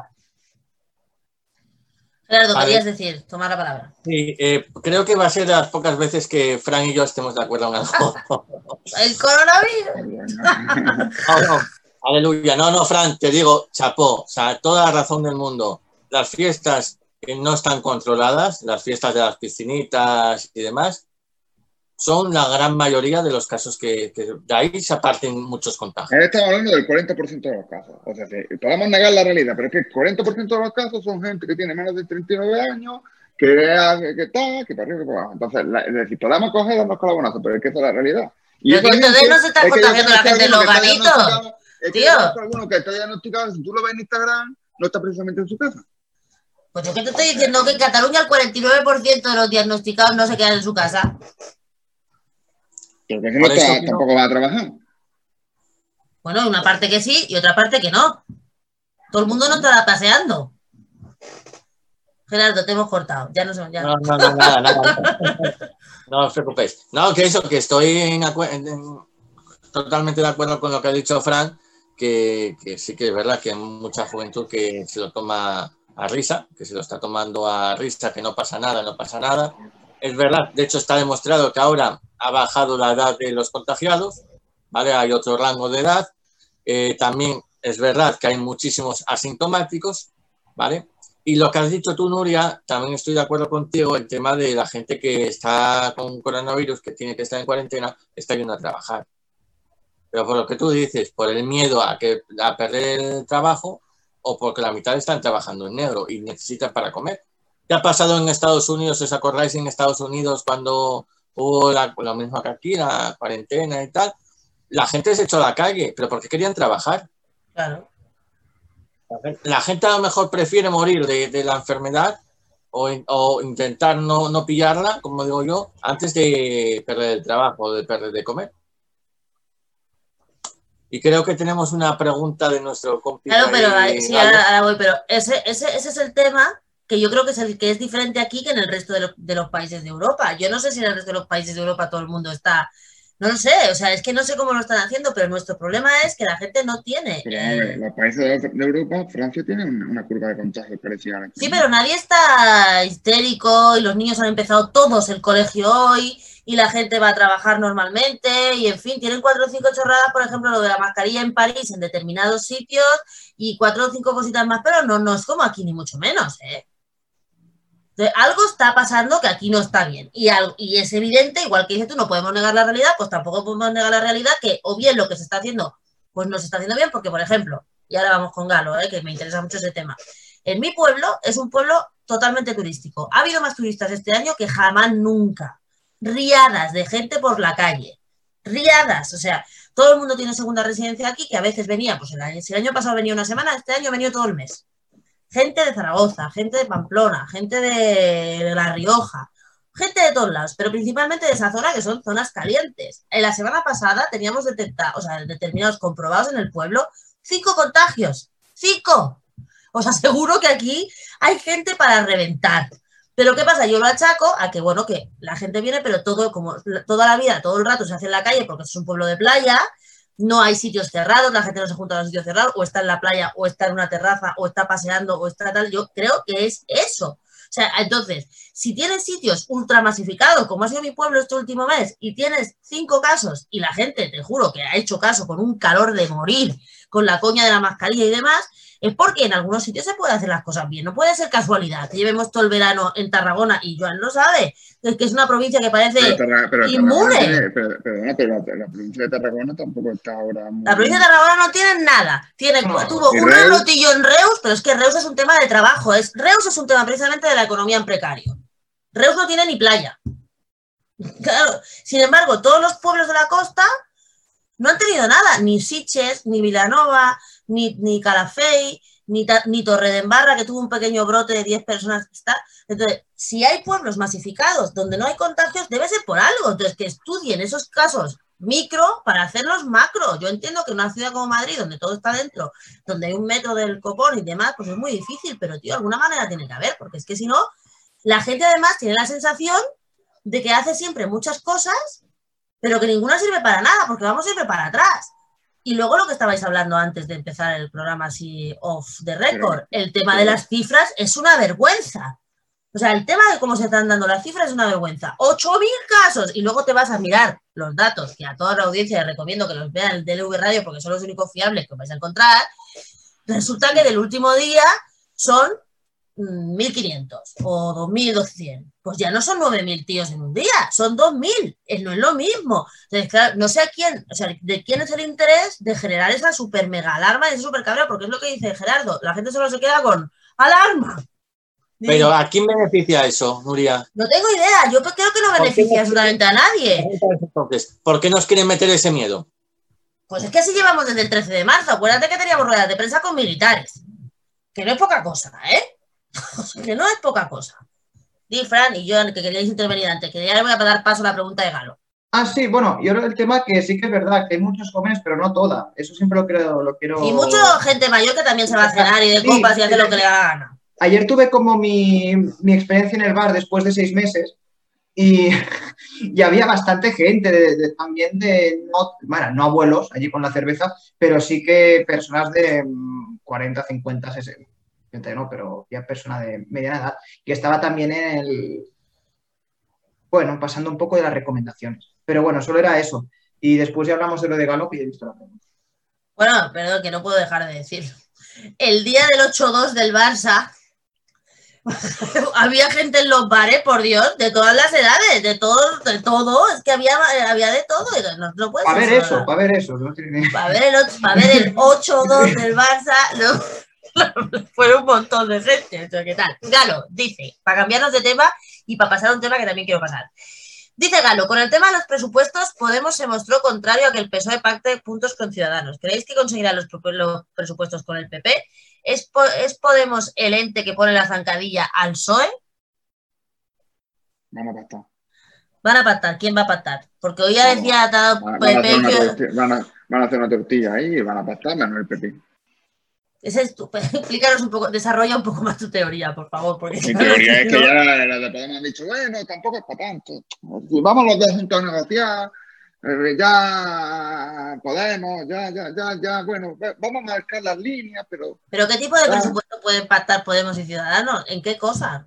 S1: Gerardo,
S2: Vale.
S1: querías decir, tomar la palabra.
S2: Sí, eh, creo que va a ser de las pocas veces que Fran y yo estemos de acuerdo en algo.
S1: El coronavirus.
S2: No, no, aleluya. No, no, Fran, te digo, chapó, o sea, toda la razón del mundo. Las fiestas que no están controladas, las fiestas de las piscinitas y demás, son la gran mayoría de los casos que, que de ahí se aparten muchos contagios.
S4: Estamos hablando del 40% de los casos. O sea, sí, podemos negar la realidad, pero es que el 40% de los casos son gente que tiene menos de 39 años, que, que está, que para arriba y para abajo. Entonces, la- es decir, podemos coger y darnos calabazos, pero es que esa es la realidad.
S1: Pero
S4: esa
S1: que entonces
S4: gente-
S1: no se está
S4: es que
S1: contagiando la gente en
S4: alguno
S1: los
S4: que diagnosticado- Es que alguno que está diagnosticado, si tú lo ves en Instagram, no está precisamente en su casa.
S1: Pues yo que te estoy diciendo que en Cataluña el 49% de los diagnosticados no se quedan en su casa.
S4: Pero que ese no
S2: Por eso
S4: está-
S2: que no.
S4: tampoco va a trabajar.
S1: Bueno, una parte que sí y otra parte que no. Todo el mundo no estará paseando. Gerardo, te hemos cortado. Ya no sé. Ya.
S2: No, no, no, nada, nada. No os preocupéis. No, que eso, que estoy en- en- totalmente de acuerdo con lo que ha dicho Fran, que, que sí que es verdad que hay mucha juventud que se lo toma a risa, que se lo está tomando a risa, que no pasa nada, no pasa nada. Es verdad, de hecho está demostrado que ahora ha bajado la edad de los contagiados, ¿vale? Hay otro rango de edad. Eh, también es verdad que hay muchísimos asintomáticos, ¿vale? Y lo que has dicho tú, Nuria, también estoy de acuerdo contigo, el tema de la gente que está con coronavirus, que tiene que estar en cuarentena, está yendo a trabajar. Pero por lo que tú dices, por el miedo a, que, a perder el trabajo o porque la mitad están trabajando en negro y necesitan para comer. ¿Qué ha pasado en Estados Unidos? ¿Os acordáis en Estados Unidos cuando hubo la, lo mismo que aquí, la cuarentena y tal? La gente se echó a la calle, pero porque querían trabajar.
S1: Claro.
S2: La gente a lo mejor prefiere morir de, de la enfermedad o, o intentar no, no, pillarla, como digo yo, antes de perder el trabajo, de perder de comer. Y creo que tenemos una pregunta de nuestro
S1: compañero. Claro, pero ahí, sí, ahora, ahora, voy, pero ese, ese, ese es el tema que yo creo que es el que es diferente aquí que en el resto de, lo, de, los países de Europa. Yo no sé si en el resto de los países de Europa todo el mundo está, no lo sé, o sea, es que no sé cómo lo están haciendo, pero nuestro problema es que la gente no tiene.
S4: Pero, ver, los países de, Europa, Francia tiene una, curva de contagio parecida a la
S1: Sí, pero nadie está histérico y los niños han empezado todos el colegio hoy y la gente va a trabajar normalmente y en fin, tienen cuatro o cinco chorradas, por ejemplo, lo de la mascarilla en París en determinados sitios y cuatro o cinco cositas más, pero no, no es como aquí ni mucho menos, ¿eh? Algo está pasando que aquí no está bien. Y, algo, y, es evidente, igual que dices tú, no podemos negar la realidad, pues tampoco podemos negar la realidad que o bien lo que se está haciendo, pues no se está haciendo bien, porque, por ejemplo, y ahora vamos con Galo, ¿eh? que me interesa mucho ese tema. En mi pueblo es un pueblo totalmente turístico. Ha habido más turistas este año que jamás nunca. Riadas de gente por la calle. Riadas, o sea, todo el mundo tiene segunda residencia aquí, que a veces venía, pues el año, si el año pasado venía una semana, este año venido todo el mes gente de Zaragoza, gente de Pamplona, gente de La Rioja, gente de todos lados, pero principalmente de esa zona que son zonas calientes. En la semana pasada teníamos detectados, o sea, determinados comprobados en el pueblo, cinco contagios. ¡Cinco! Os aseguro que aquí hay gente para reventar. Pero ¿qué pasa? Yo lo achaco a que, bueno, que la gente viene, pero todo, como toda la vida, todo el rato se hace en la calle porque es un pueblo de playa, no hay sitios cerrados, la gente no se junta en los sitios cerrados, o está en la playa, o está en una terraza, o está paseando, o está tal. Yo creo que es eso. O sea, entonces, si tienes sitios ultramasificados, como ha sido mi pueblo este último mes, y tienes cinco casos, y la gente, te juro, que ha hecho caso con un calor de morir, con la coña de la mascarilla y demás, es porque en algunos sitios se puede hacer las cosas bien. No puede ser casualidad que llevemos todo el verano en Tarragona y Joan lo sabe, es que es una provincia que parece
S4: pero, Tarra, pero
S1: inmune.
S4: Tiene, pero, perdona, pero la, la, provincia de Tarragona tampoco está ahora. Muy
S1: la provincia de Tarragona no tiene nada. Tiene, no, tuvo un rotillo en Reus, pero es que Reus es un tema de trabajo. Es, Reus es un tema precisamente de la economía en precario. Reus no tiene ni playa. Claro. Sin embargo, todos los pueblos de la costa no han tenido nada, ni Siches, ni Vilanova, ni, ni Calafell, ni, ni Torredembarra, que tuvo un pequeño brote de 10 personas está. Entonces, si hay pueblos masificados donde no hay contagios, debe ser por algo. Entonces, que estudien esos casos micro para hacerlos macro. Yo entiendo que una ciudad como Madrid, donde todo está dentro, donde hay un metro del copón y demás, pues es muy difícil, pero tío, alguna manera tiene que haber, porque es que si no, la gente además tiene la sensación de que hace siempre muchas cosas, pero que ninguna sirve para nada, porque vamos siempre para atrás. Y luego lo que estabais hablando antes de empezar el programa así off the record, el tema de las cifras es una vergüenza. O sea, el tema de cómo se están dando las cifras es una vergüenza. 8.000 casos y luego te vas a mirar los datos, que a toda la audiencia les recomiendo que los vean el DLV Radio porque son los únicos fiables que vais a encontrar. Resulta que del último día son 1.500 o 2.200. Pues ya no son 9.000 tíos en un día, son 2.000. No es lo mismo. Entonces, claro, no sé a quién, o sea, de quién es el interés de generar esa super mega alarma y ese super cabreo, porque es lo que dice Gerardo. La gente solo se queda con alarma.
S2: Pero ¿a quién beneficia eso, Nuria?
S1: No tengo idea, yo creo que no beneficia absolutamente a nadie.
S2: Entonces, ¿por qué nos quieren meter ese miedo?
S1: Pues es que así llevamos desde el 13 de marzo. Acuérdate que teníamos ruedas de prensa con militares. Que no es poca cosa, ¿eh? Que no es poca cosa. Di, Fran y yo, que queríais intervenir antes, que ya le voy a dar paso a la pregunta de Galo.
S3: Ah, sí, bueno, yo creo el tema que sí que es verdad, que hay muchos jóvenes, pero no toda. Eso siempre lo quiero... Lo quiero...
S1: Y mucha gente mayor que también se va a cenar y de sí, copas y hace lo que le da gana.
S3: Ayer tuve como mi, mi, experiencia en el bar después de seis meses y, y había bastante gente de, de, también de, no, bueno, no abuelos allí con la cerveza, pero sí que personas de 40, 50, 60, no, pero ya persona de mediana edad, que estaba también en el, bueno, pasando un poco de las recomendaciones. Pero bueno, solo era eso. Y después ya hablamos de lo de Galo, ya he visto la pregunta.
S1: Bueno, perdón, que no puedo dejar de decir. El día del 8-2 del Barça, había gente en los bares, por Dios, de todas las edades, de todo, de todo, es que había, había de todo. No, no puede
S3: Para ver eso, para ver eso. no tiene-
S1: Para ver el, ver el 8-2 del Barça, no, fue un montón de gente. ¿Qué tal? Galo dice, para cambiarnos de tema y para pasar a un tema que también quiero pasar. Dice Galo, con el tema de los presupuestos, Podemos se mostró contrario a que el PSOE pacte puntos con Ciudadanos. ¿Creéis que conseguirá los, presupuestos con el PP? ¿Es, ¿Es Podemos el ente que pone la zancadilla al PSOE?
S4: Van a pactar.
S1: Van a pactar. ¿Quién va a pactar? Porque hoy ya decía
S4: Van, van a hacer una tortilla ahí y van a pactar menos el PP.
S1: Ese es tu- explícanos un poco, desarrolla un poco más tu teoría, por favor. Porque
S4: Mi teoría es que ya la, la de Podemos han dicho, bueno, tampoco es para tanto. Si vamos los dos juntos a negociar, eh, ya Podemos, ya, ya, ya, ya, bueno, vamos a marcar las líneas, pero
S1: ¿Pero qué tipo de presupuesto pueden pactar Podemos y Ciudadanos? ¿En qué cosa?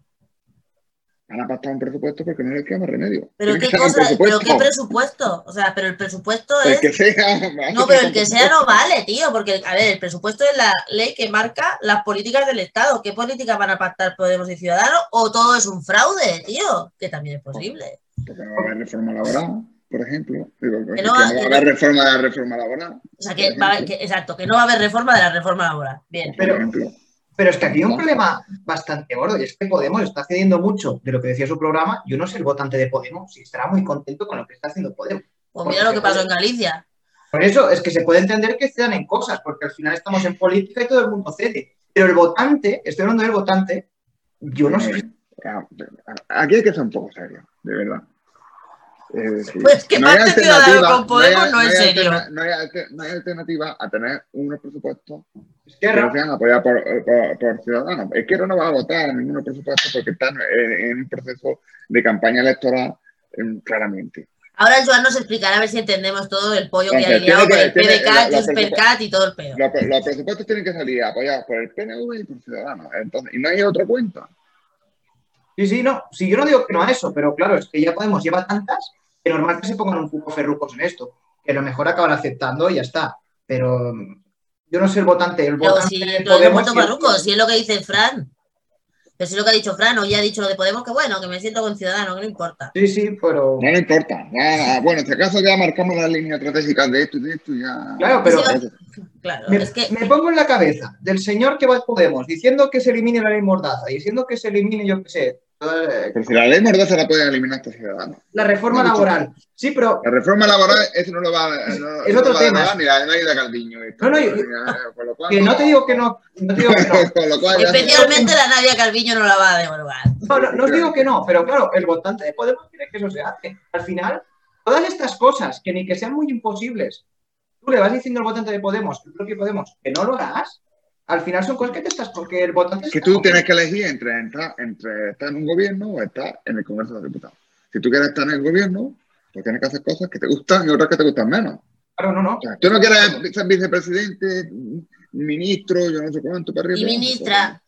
S4: Van a pactar un presupuesto porque no les queda más remedio.
S1: ¿Pero qué cosa? ¿Pero qué
S4: presupuesto.
S1: O sea, pero el presupuesto
S4: El
S1: es...
S4: que sea.
S1: No, pero el que sea no vale, tío, porque, a ver, el presupuesto es la ley que marca las políticas del Estado. ¿Qué políticas van a pactar Podemos y Ciudadanos? ¿O todo es un fraude, tío? Que también es posible.
S4: Porque no va a haber reforma laboral, por ejemplo. Digo, que
S1: no
S4: no,
S1: va-
S4: a haber
S1: no-
S4: reforma de la reforma laboral,
S1: O sea, que, va- que- exacto, que no va a haber reforma de la reforma laboral. Bien.
S4: por
S3: Pero-
S4: ejemplo.
S3: Pero es que aquí hay un problema bastante gordo y es que Podemos está cediendo mucho de lo que decía su programa. Yo no soy el votante de Podemos y estará muy contento con lo que está haciendo Podemos.
S1: Pues mira lo que pasó en Galicia.
S3: Por eso es que se puede entender que cedan en cosas, porque al final estamos en política y todo el mundo cede. Pero el votante, estoy hablando del votante, yo no sé.
S4: Ah, Aquí hay que ser un poco serio, de verdad. Es decir,
S1: Pues que pacte Ciudadanos
S4: alternativa-
S1: con Podemos
S4: hay-
S1: no es
S4: hay
S1: serio.
S4: alterna- No hay, alter- no hay alternativa a tener unos presupuestos que no sean apoyados por, por- por ciudadanos. Izquierda no va a votar en ninguno presupuesto porque están en, en un proceso de campaña electoral em, claramente.
S1: Ahora Joan nos explicará a ver si entendemos todo el pollo que hay liado con
S4: que-
S1: el PDCAT,
S4: la
S1: Juspercat y todo el pedo.
S4: Los, los presupuestos tienen que salir apoyados por el PNV y por ciudadanos. Entonces, y no hay otra cuenta.
S3: sí, sí, no. Sí, yo no digo que no a eso, pero claro, es que ya Podemos lleva tantas que normal que se pongan un poco ferrucos en esto. Que a lo mejor acaban aceptando y ya está. Pero mm, yo no soy el votante. El
S1: Pero
S3: votante
S1: si
S3: de Podemos.
S1: barruco, si es lo que dice Fran. Pero si es lo que ha dicho Fran, hoy ha dicho lo de Podemos, que bueno, que me siento con Ciudadanos, que no importa.
S3: Sí, sí, pero.
S4: No le importa. Ya, bueno, en este caso ya marcamos las líneas estratégicas de esto y de esto y ya.
S3: Claro, pero-.
S1: Claro,
S3: Me,
S1: es que
S3: me pongo en la cabeza del señor que va a Podemos diciendo que se elimine la ley Mordaza, diciendo que se elimine, yo qué sé,
S4: Pero si la ley Mordaza la pueden eliminar estos ciudadanos.
S3: la reforma
S4: No,
S3: laboral. Sí, pero
S4: La reforma laboral, eso no lo va, no,
S3: Es otro tema.
S4: ni la de Calviño. esto.
S3: No, no, yo-
S4: Con lo cual,
S3: que no te digo que no, no te digo que no.
S4: Con lo cual ya-
S1: especialmente la Nadia Calviño no la va a devolver.
S3: No, no, no os digo que no, pero claro, el votante de Podemos quiere que eso se hace. Al final, todas estas cosas, que ni que sean muy imposibles, tú le vas diciendo al votante de Podemos, el propio Podemos, que no lo harás, al final son cosas que te estás, porque el votante...
S4: que
S3: está
S4: tú tienes que elegir entre, entrar, entre estar en un gobierno o estar en el Congreso de los Diputados. Si tú quieres estar en el gobierno, pues tienes que hacer cosas que te gustan y otras que te gustan menos.
S3: Claro, no, no.
S4: O sea, tú no quieres ser vicepresidente, ministro, yo no sé cuánto, para arriba.
S1: Y ministra,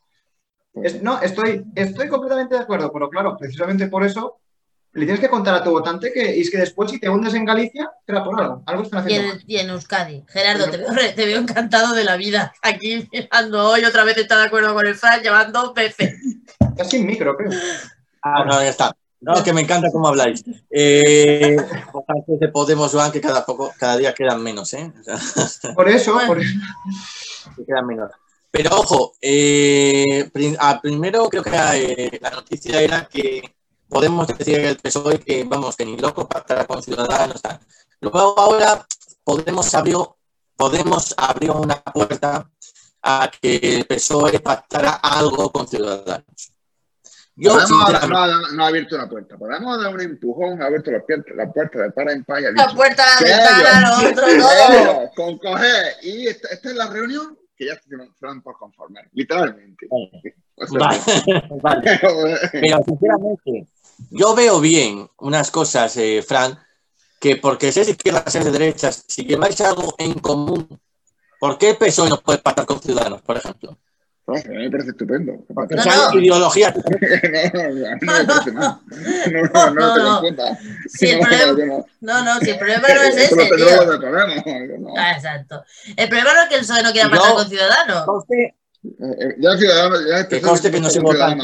S4: Pues,
S3: Es- no, estoy, estoy completamente de acuerdo, pero claro, precisamente por eso le tienes que contar a tu votante que, y es que después si te hundes en Galicia, será por algo. Algo están
S1: y
S3: haciendo.
S1: en, y en Euskadi. Gerardo, te veo, re- te veo encantado de la vida. Aquí mirando hoy, otra vez está de acuerdo con el Fran, llevan dos veces.
S3: Está sin micro, creo.
S2: Ah, no, ya está. No, que me encanta cómo habláis. Eh, de Podemos, Joan, que cada, poco, cada día quedan menos, ¿eh?
S3: Por eso, por eso.
S2: que quedan menos. Pero ojo, eh, prim- a primero creo que eh, la noticia era que Podemos decir el PSOE que, vamos, que ni loco pactará con Ciudadanos. Tal. Luego ahora Podemos abrió, Podemos abrió una puerta a que el PSOE pactara algo con Ciudadanos. Yo,
S4: Podemos no, no, no ha abierto una puerta. Podemos dar un empujón, ha abierto la puerta, la puerta de para en pa y ha
S1: La puerta, todo.
S4: "Ellos, con coger. Y esta, esta es la reunión que ya se dan por conformar, literalmente. O sea,
S2: Vale, vale. Pero sinceramente, yo veo bien unas cosas, eh, Fran, que porque seas izquierdas, seas de derechas, si lleváis algo en común, ¿por qué PSOE no puede pactar con Ciudadanos, por ejemplo?
S4: Pues, a mí me parece estupendo.
S1: No, no.
S2: ideologías.
S4: no, no, a mí no me parece nada. No, no, no, te lo cuenta.
S1: El
S4: No,
S1: problema-
S4: no.
S1: No, si el problema no es ese, tío. Ah, exacto. El problema no es que el PSOE no quiera pactar con Ciudadanos.
S2: Conste,
S4: Eh, ya Ciudadanos, ya
S2: Que conste que no se vota.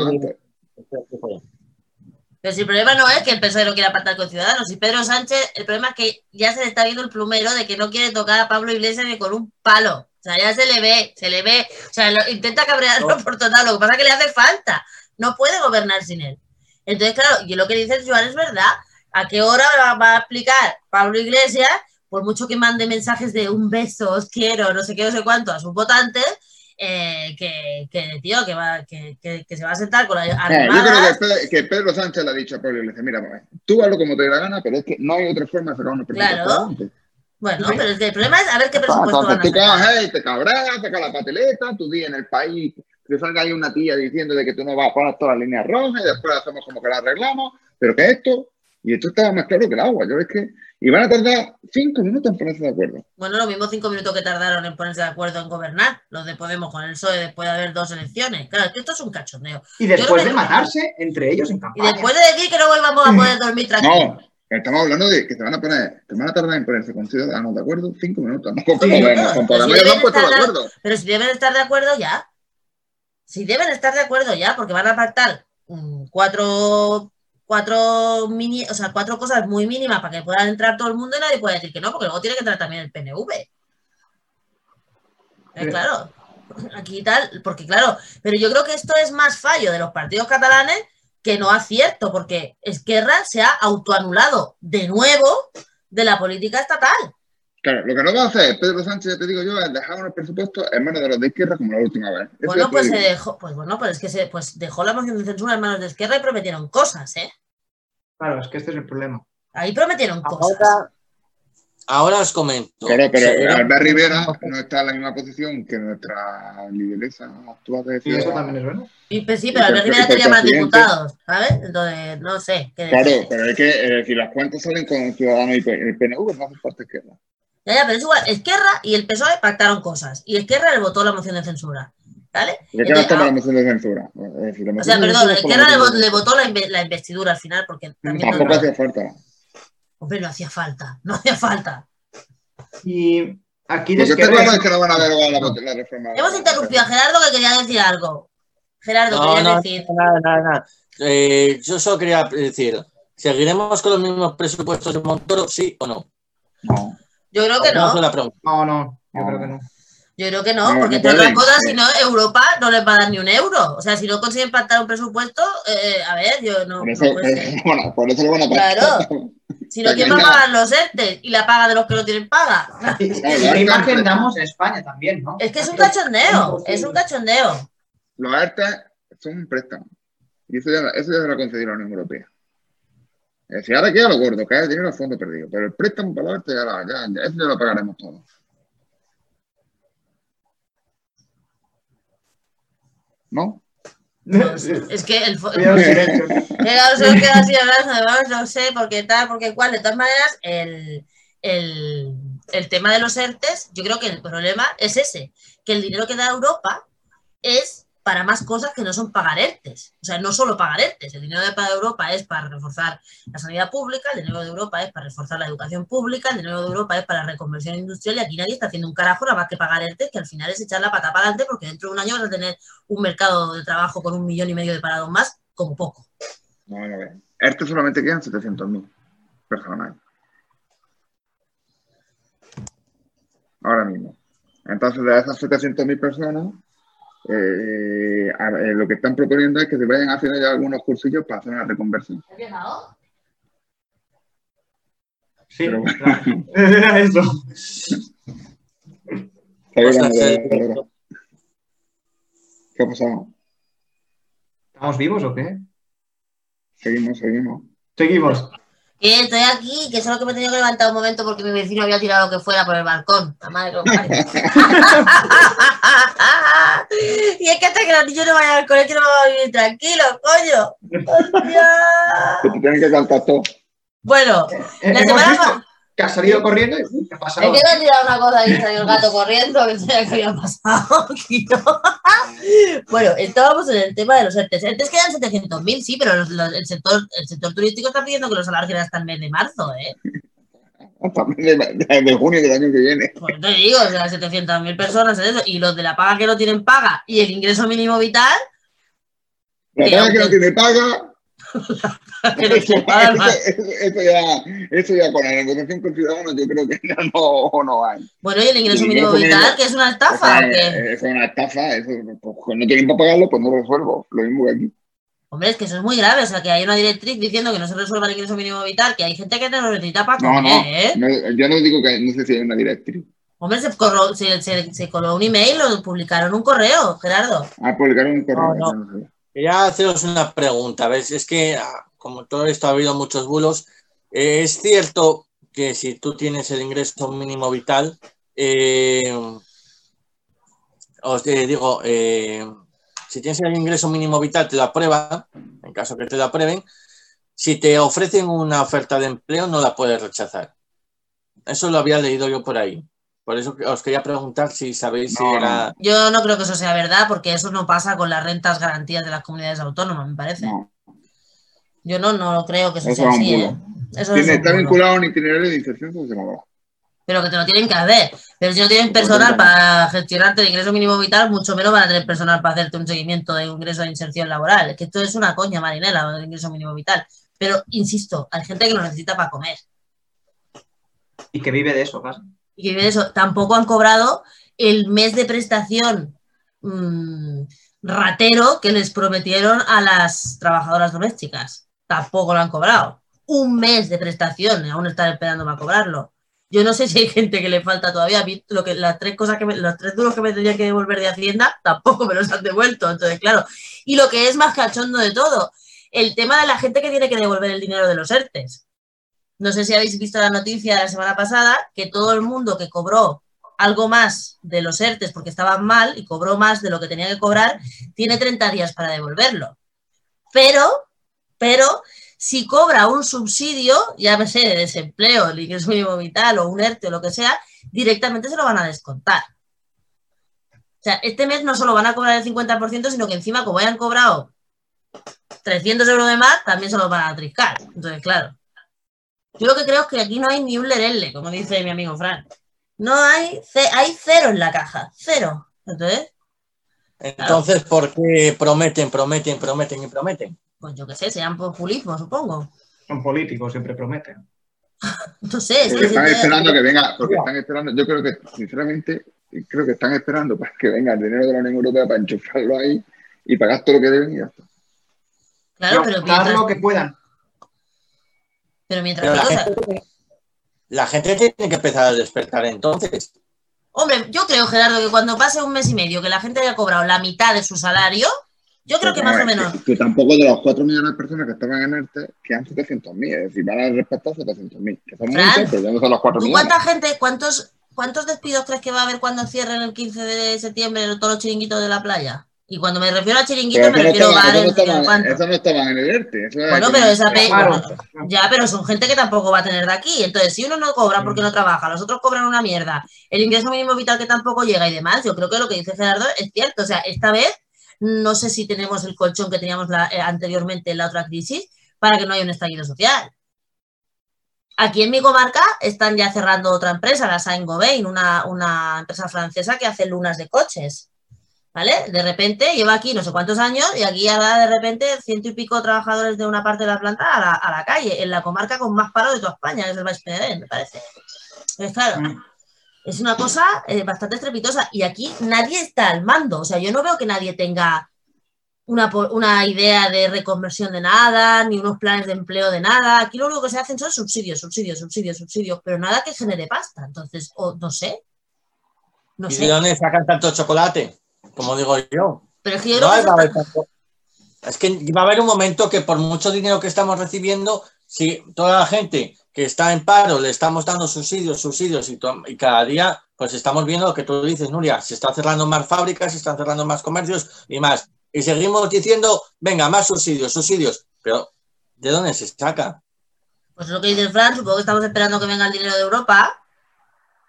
S1: Pero si el problema no es que el PSOE no quiera pactar con Ciudadanos, y Pedro Sánchez, el problema es que ya se le está viendo el plumero de que no quiere tocar a Pablo Iglesias ni con un palo. O sea, ya se le ve, se le ve. O sea, lo- intenta cabrearlo por total, lo que pasa es que le hace falta. No puede gobernar sin él. Entonces, claro, y lo que dice Joan es verdad. ¿A qué hora va a explicar Pablo Iglesias, por mucho que mande mensajes de un beso, os quiero, no sé qué, no sé cuánto, a sus votantes, eh, que, que, tío, que, va, que, que- se va a sentar con la
S4: Eh, yo creo que, Pe- que Pedro Sánchez le ha dicho a Pablo Iglesias, mira, tú hazlo como te dé la gana, pero es que no hay otra forma de sacar una presupuesto
S1: Claro. Bueno, pero el problema es a ver qué
S4: Ah,
S1: presupuesto
S4: Entonces
S1: van a
S4: tú coges y te cabreas, sacas la pateleta, tu día en el país, que salga ahí una tía diciendo de que tú no vas a poner todas las líneas rojas y después hacemos como que la arreglamos, pero que esto, y esto estaba más claro que el agua, yo es que, y van a tardar cinco minutos en ponerse de acuerdo.
S1: Bueno, lo mismo cinco minutos que tardaron en ponerse de acuerdo en gobernar, los de Podemos con el PSOE después de haber dos elecciones. Claro, es que esto es un cachondeo.
S3: Y después de matarse entre ellos en
S1: Y
S3: campaña.
S1: después de decir que no volvamos a poder dormir tranquilos.
S4: No, estamos hablando de que se van a poner, que van a tardar en ponerse con ciudadanos de acuerdo cinco minutos, no con
S3: Sí,
S4: Podemos, con
S1: pero si
S4: de
S1: estar-
S4: acuerdo.
S1: Pero si deben estar de acuerdo ya. Si deben estar de acuerdo ya, porque van a pactar mm, cuatro, cuatro mini, o sea, cuatro cosas muy mínimas para que puedan entrar todo el mundo y nadie puede decir que no, porque luego tiene que entrar también el PNV.
S3: Sí.
S1: claro, aquí tal, porque claro, pero yo creo que esto es más fallo de los partidos catalanes que no acierto, porque Esquerra se ha autoanulado de nuevo de la política estatal.
S4: Claro, lo que no va a hacer Pedro Sánchez, ya te digo yo, es dejar unos presupuestos en manos de los de izquierda como la última vez. Eso
S1: Bueno, pues se dejó, pues bueno, pues es que se pues dejó la moción de censura en manos de izquierda y prometieron cosas, ¿eh?
S3: Claro, es que este es el problema.
S1: Ahí prometieron cosas.
S2: Ahora, os comento.
S4: Claro, pero
S2: Seguro-
S4: Albert Rivera no está en la misma posición que nuestra lideresa actual de
S3: Y eso también es verdad.
S1: Y pues sí, pero Albert Rivera tenía más diputados, ¿sabes? Entonces, no sé. qué
S4: Claro, pero es que eh, si las cuentas salen con Ciudadanos y el PNV, no hace falta izquierda.
S1: Ya, ya, pero es igual. Esquerra y el PSOE pactaron cosas. Y Esquerra le votó la moción de censura. ¿Vale?
S4: ¿De qué no
S1: Entonces, ah,
S4: la moción de censura? Es decir, la
S1: o sea,
S4: de
S1: perdón, Esquerra le, votó la, inve- la investidura al final porque también.
S4: Tampoco hacía falta.
S1: Hombre, no hacía falta. No hacía falta.
S3: Y aquí de
S4: Lo que está
S3: Esquerra
S4: claro es que no van a derogar la, la reforma.
S1: Hemos interrumpido a Gerardo que quería decir algo. Gerardo,
S2: No,
S1: querías
S2: no,
S1: decir.
S2: nada, nada, nada. Eh, yo solo quería decir, ¿seguiremos con los mismos presupuestos de Montoro, sí o no?
S4: No.
S1: Yo creo que no.
S3: No, no, yo creo que no.
S1: Yo creo que no,
S4: No,
S1: porque entre otras cosas, si no, Europa no les va a dar ni un euro. O sea, si no consiguen pactar un presupuesto, eh, a ver, yo no.
S4: Por
S1: no
S4: eso,
S1: puede
S4: bueno, por eso lo van a
S1: Claro. Si no, ¿quién va a pagar los ERTE? Y la paga de los que no tienen paga.
S3: ¿Y
S4: Claro,
S3: qué imagen damos en España también, no?
S1: Es que es un cachondeo, es un cachondeo.
S4: Los ERTE son un préstamo. Y eso ya, eso ya se lo ha concedido la Unión Europea. Es decir, ahora queda lo gordo, que el dinero a fondo perdido. Pero el préstamo para ERTE ya, lo- ya, ya- eso ya lo pagaremos todos. ¿No?
S1: Pues, es que el.
S3: silencio.
S1: Queda así hablando, no sé por qué tal, por qué cual. De todas maneras, el, el, el tema de los ERTES, yo creo que el problema es ese, que el dinero que da Europa es para más cosas que no son pagar ERTES. O sea, no solo pagar ERTES. El dinero de Europa es para reforzar la sanidad pública, el dinero de Europa es para reforzar la educación pública, el dinero de Europa es para la reconversión industrial y aquí nadie está haciendo un carajo nada más que pagar ERTES, que al final es echar la pata para adelante porque dentro de un año vas a tener un mercado de trabajo con un millón y medio de parados más, como poco.
S4: No, no, no. ERTE solamente quedan 700.000 personas. Ahora mismo. Entonces, de esas 700.000 personas, eh, a- eh, lo que están proponiendo es que se vayan haciendo ya algunos cursillos para hacer una reconversión.
S1: ¿Has llegado?
S3: Sí,
S4: Pero-
S3: claro. Era eso.
S4: ¿Qué ha pasado?
S3: ¿Estamos vivos o qué?
S4: Seguimos, seguimos.
S3: Seguimos.
S1: Que estoy aquí, que solo que me he tenido que levantar un momento porque mi vecino había tirado lo que fuera por el balcón. La madre que lo parió. y es que hasta que los niños no vayan al colegio no vamos a vivir tranquilos, coño. Hostia.
S4: Que te tienen que cantar todo.
S1: Bueno,
S3: Eh,
S1: La
S3: hemos
S1: semana
S3: visto
S1: pa-
S3: que ha salido corriendo y ¿qué ha
S1: es
S3: pasado?
S1: que me ha tirado una cosa y salió el gato corriendo, que qué había pasado. tío. bueno, estábamos en el tema de los ERTES. ERTES quedan 700.000, sí, pero los- los- el, sector, el sector turístico está pidiendo que los alarguen hasta el mes de marzo, ¿eh?
S4: hasta de, de, de junio del año que viene.
S1: Pues te digo, o sea, 700.000 personas eso. Y los de la paga que no tienen paga y el ingreso mínimo vital,
S4: La paga que tiene
S1: que no
S4: eso,
S1: tienen paga,
S4: eso- eso ya, eso ya con la negociación con Ciudadanos yo creo que ya no, no hay.
S1: Bueno, y el ingreso mínimo vital, que es una estafa,
S4: sea,
S1: ¿o qué?
S4: Eso es una estafa, eso, pues, cuando no tienen para pagarlo, pues no lo resuelvo. Lo mismo que aquí.
S1: Hombre, es que eso es muy grave, o sea, que hay una directriz diciendo que no se resuelva el ingreso mínimo vital, que hay gente que te lo necesita para
S4: No,
S1: comer,
S4: no,
S1: ¿eh?
S4: no, yo no digo que no sé si hay una directriz.
S1: Hombre, se, corro- se, se- se coló un email, lo publicaron un correo, Gerardo.
S4: Ah, publicaron un correo.
S2: No,
S4: no.
S2: Quería haceros una pregunta, ¿ves? Es que, ah, como todo esto ha habido muchos bulos, eh, es cierto que si tú tienes el ingreso mínimo vital, eh, os eh, digo, si tienes el ingreso mínimo vital, te lo aprueban, en caso que te lo aprueben, si te ofrecen una oferta de empleo, no la puedes rechazar. Eso lo había leído yo por ahí. Por eso os quería preguntar si sabéis si era...
S1: Yo no creo que eso sea verdad, porque eso no pasa con las rentas garantías de las comunidades autónomas, me parece.
S4: No,
S1: Yo no, no creo que eso,
S4: Eso
S1: sea así. ¿eh? Eso
S4: Tiene,
S1: es un
S4: está vinculado a un itinerario de inserción sociolaboral.
S1: Pero que te lo tienen que hacer. Pero si no tienen personal para gestionarte el ingreso mínimo vital, mucho menos van a tener personal para hacerte un seguimiento de ingreso de inserción laboral. Es que esto es una coña marinela, el ingreso mínimo vital. Pero, insisto, hay gente que lo necesita para comer.
S3: Y que vive de eso, casi.
S1: Y eso. Tampoco han cobrado el mes de prestación mm, ratero que les prometieron a las trabajadoras domésticas. Tampoco lo han cobrado. Un mes de prestación, aún están esperando para cobrarlo. Yo no sé si hay gente que le falta todavía. A Lo que, las tres cosas que los tres duros que me tendría que devolver de Hacienda tampoco me los han devuelto. Entonces, claro. Y lo que es más cachondo de todo, el tema de la gente que tiene que devolver el dinero de los ERTES. No sé si habéis visto la noticia de la semana pasada que todo el mundo que cobró algo más de los ERTES porque estaban mal y cobró más de lo que tenía que cobrar, tiene 30 días para devolverlo. Pero, pero, si cobra un subsidio, ya me sé, de desempleo, el ingreso mínimo vital o un ERTE o lo que sea, directamente se lo van a descontar. O sea, este mes no solo van a cobrar el 50%, sino que encima, como hayan cobrado 300 euros de más, también se los van a triscar. Entonces, claro. Yo lo que creo es que aquí no hay ni un lerelle, como dice mi amigo Fran. No hay, hay cero en la caja, cero. Entonces,
S2: Entonces, ¿por qué prometen, prometen, prometen y prometen?
S1: pues yo qué sé, sean populismo, supongo.
S3: Son políticos, siempre prometen.
S1: No sé, es
S4: Porque
S1: que
S4: están esperando que venga, porque están esperando, yo creo que, sinceramente, creo que están esperando para que venga el dinero de la Unión Europea para enchufarlo ahí y pagar todo lo que deben y ya está.
S1: claro, pero
S3: optar
S1: mientras,
S3: lo que puedan.
S1: Pero mientras
S2: Pero la gente, la gente tiene que empezar a despertar entonces.
S1: hombre, yo creo, Gerardo, que cuando pase un mes y medio que la gente haya cobrado la mitad de su salario, yo creo que más o menos.
S4: Que, que tampoco de los 4 millones de personas que estaban en ERTE quedan 700.000, es decir, van a respetar 700.000, que son muchos, pero ya no son los 4
S1: ¿Tú
S4: millones.
S1: cuánta gente, cuántos, cuántos despidos crees que va a haber cuando cierren el 15 de septiembre todos los chiringuitos de la playa? Y cuando me refiero a chiringuitos,
S4: Pero
S1: me
S4: no,
S1: refiero a
S4: estaban, eso,
S1: bares,
S4: no estaban, eso no estaban en el ERTE. eso era
S1: Bueno, pero esa pe-
S3: Claro.
S1: Ya, pero son gente que tampoco va a tener de aquí. Entonces, si uno no cobra porque no trabaja, los otros cobran una mierda, el ingreso mínimo vital que tampoco llega y demás, yo creo que lo que dice Gerardo es cierto. O sea, esta vez no sé si tenemos el colchón que teníamos la- eh, anteriormente en la otra crisis para que no haya un estallido social. Aquí en mi comarca están ya cerrando otra empresa, la Saint-Gobain, una, una empresa francesa que hace lunas de coches. ¿Vale? De repente lleva aquí no sé cuántos años y aquí da de repente ciento y pico trabajadores de una parte de la planta a la, a la calle, en la comarca con más paro de toda España, que es el Baix Penedès, me parece. Pues claro,
S3: Mm.
S1: es una cosa eh, bastante estrepitosa y aquí nadie está al mando. O sea, yo no veo que nadie tenga una, una idea de reconversión de nada, ni unos planes de empleo de nada. Aquí lo único que se hacen son subsidios, subsidios, subsidios, subsidios, pero nada que genere pasta. Entonces, o no sé. No
S2: ¿Y
S1: sé.
S2: de dónde sacan tanto chocolate? Como digo yo.
S1: Pero es que yo
S2: No
S1: creo que
S2: haber Es que va a haber un momento que por mucho dinero que estamos recibiendo, si toda la gente que está en paro le estamos dando subsidios, subsidios y, cada día pues estamos viendo lo que tú dices, Nuria, se están cerrando más fábricas, se están cerrando más comercios y más. Y seguimos diciendo, venga, más subsidios, subsidios. Pero, ¿de dónde se saca?
S1: Pues lo que dice Fran, supongo que estamos esperando que venga el dinero de Europa.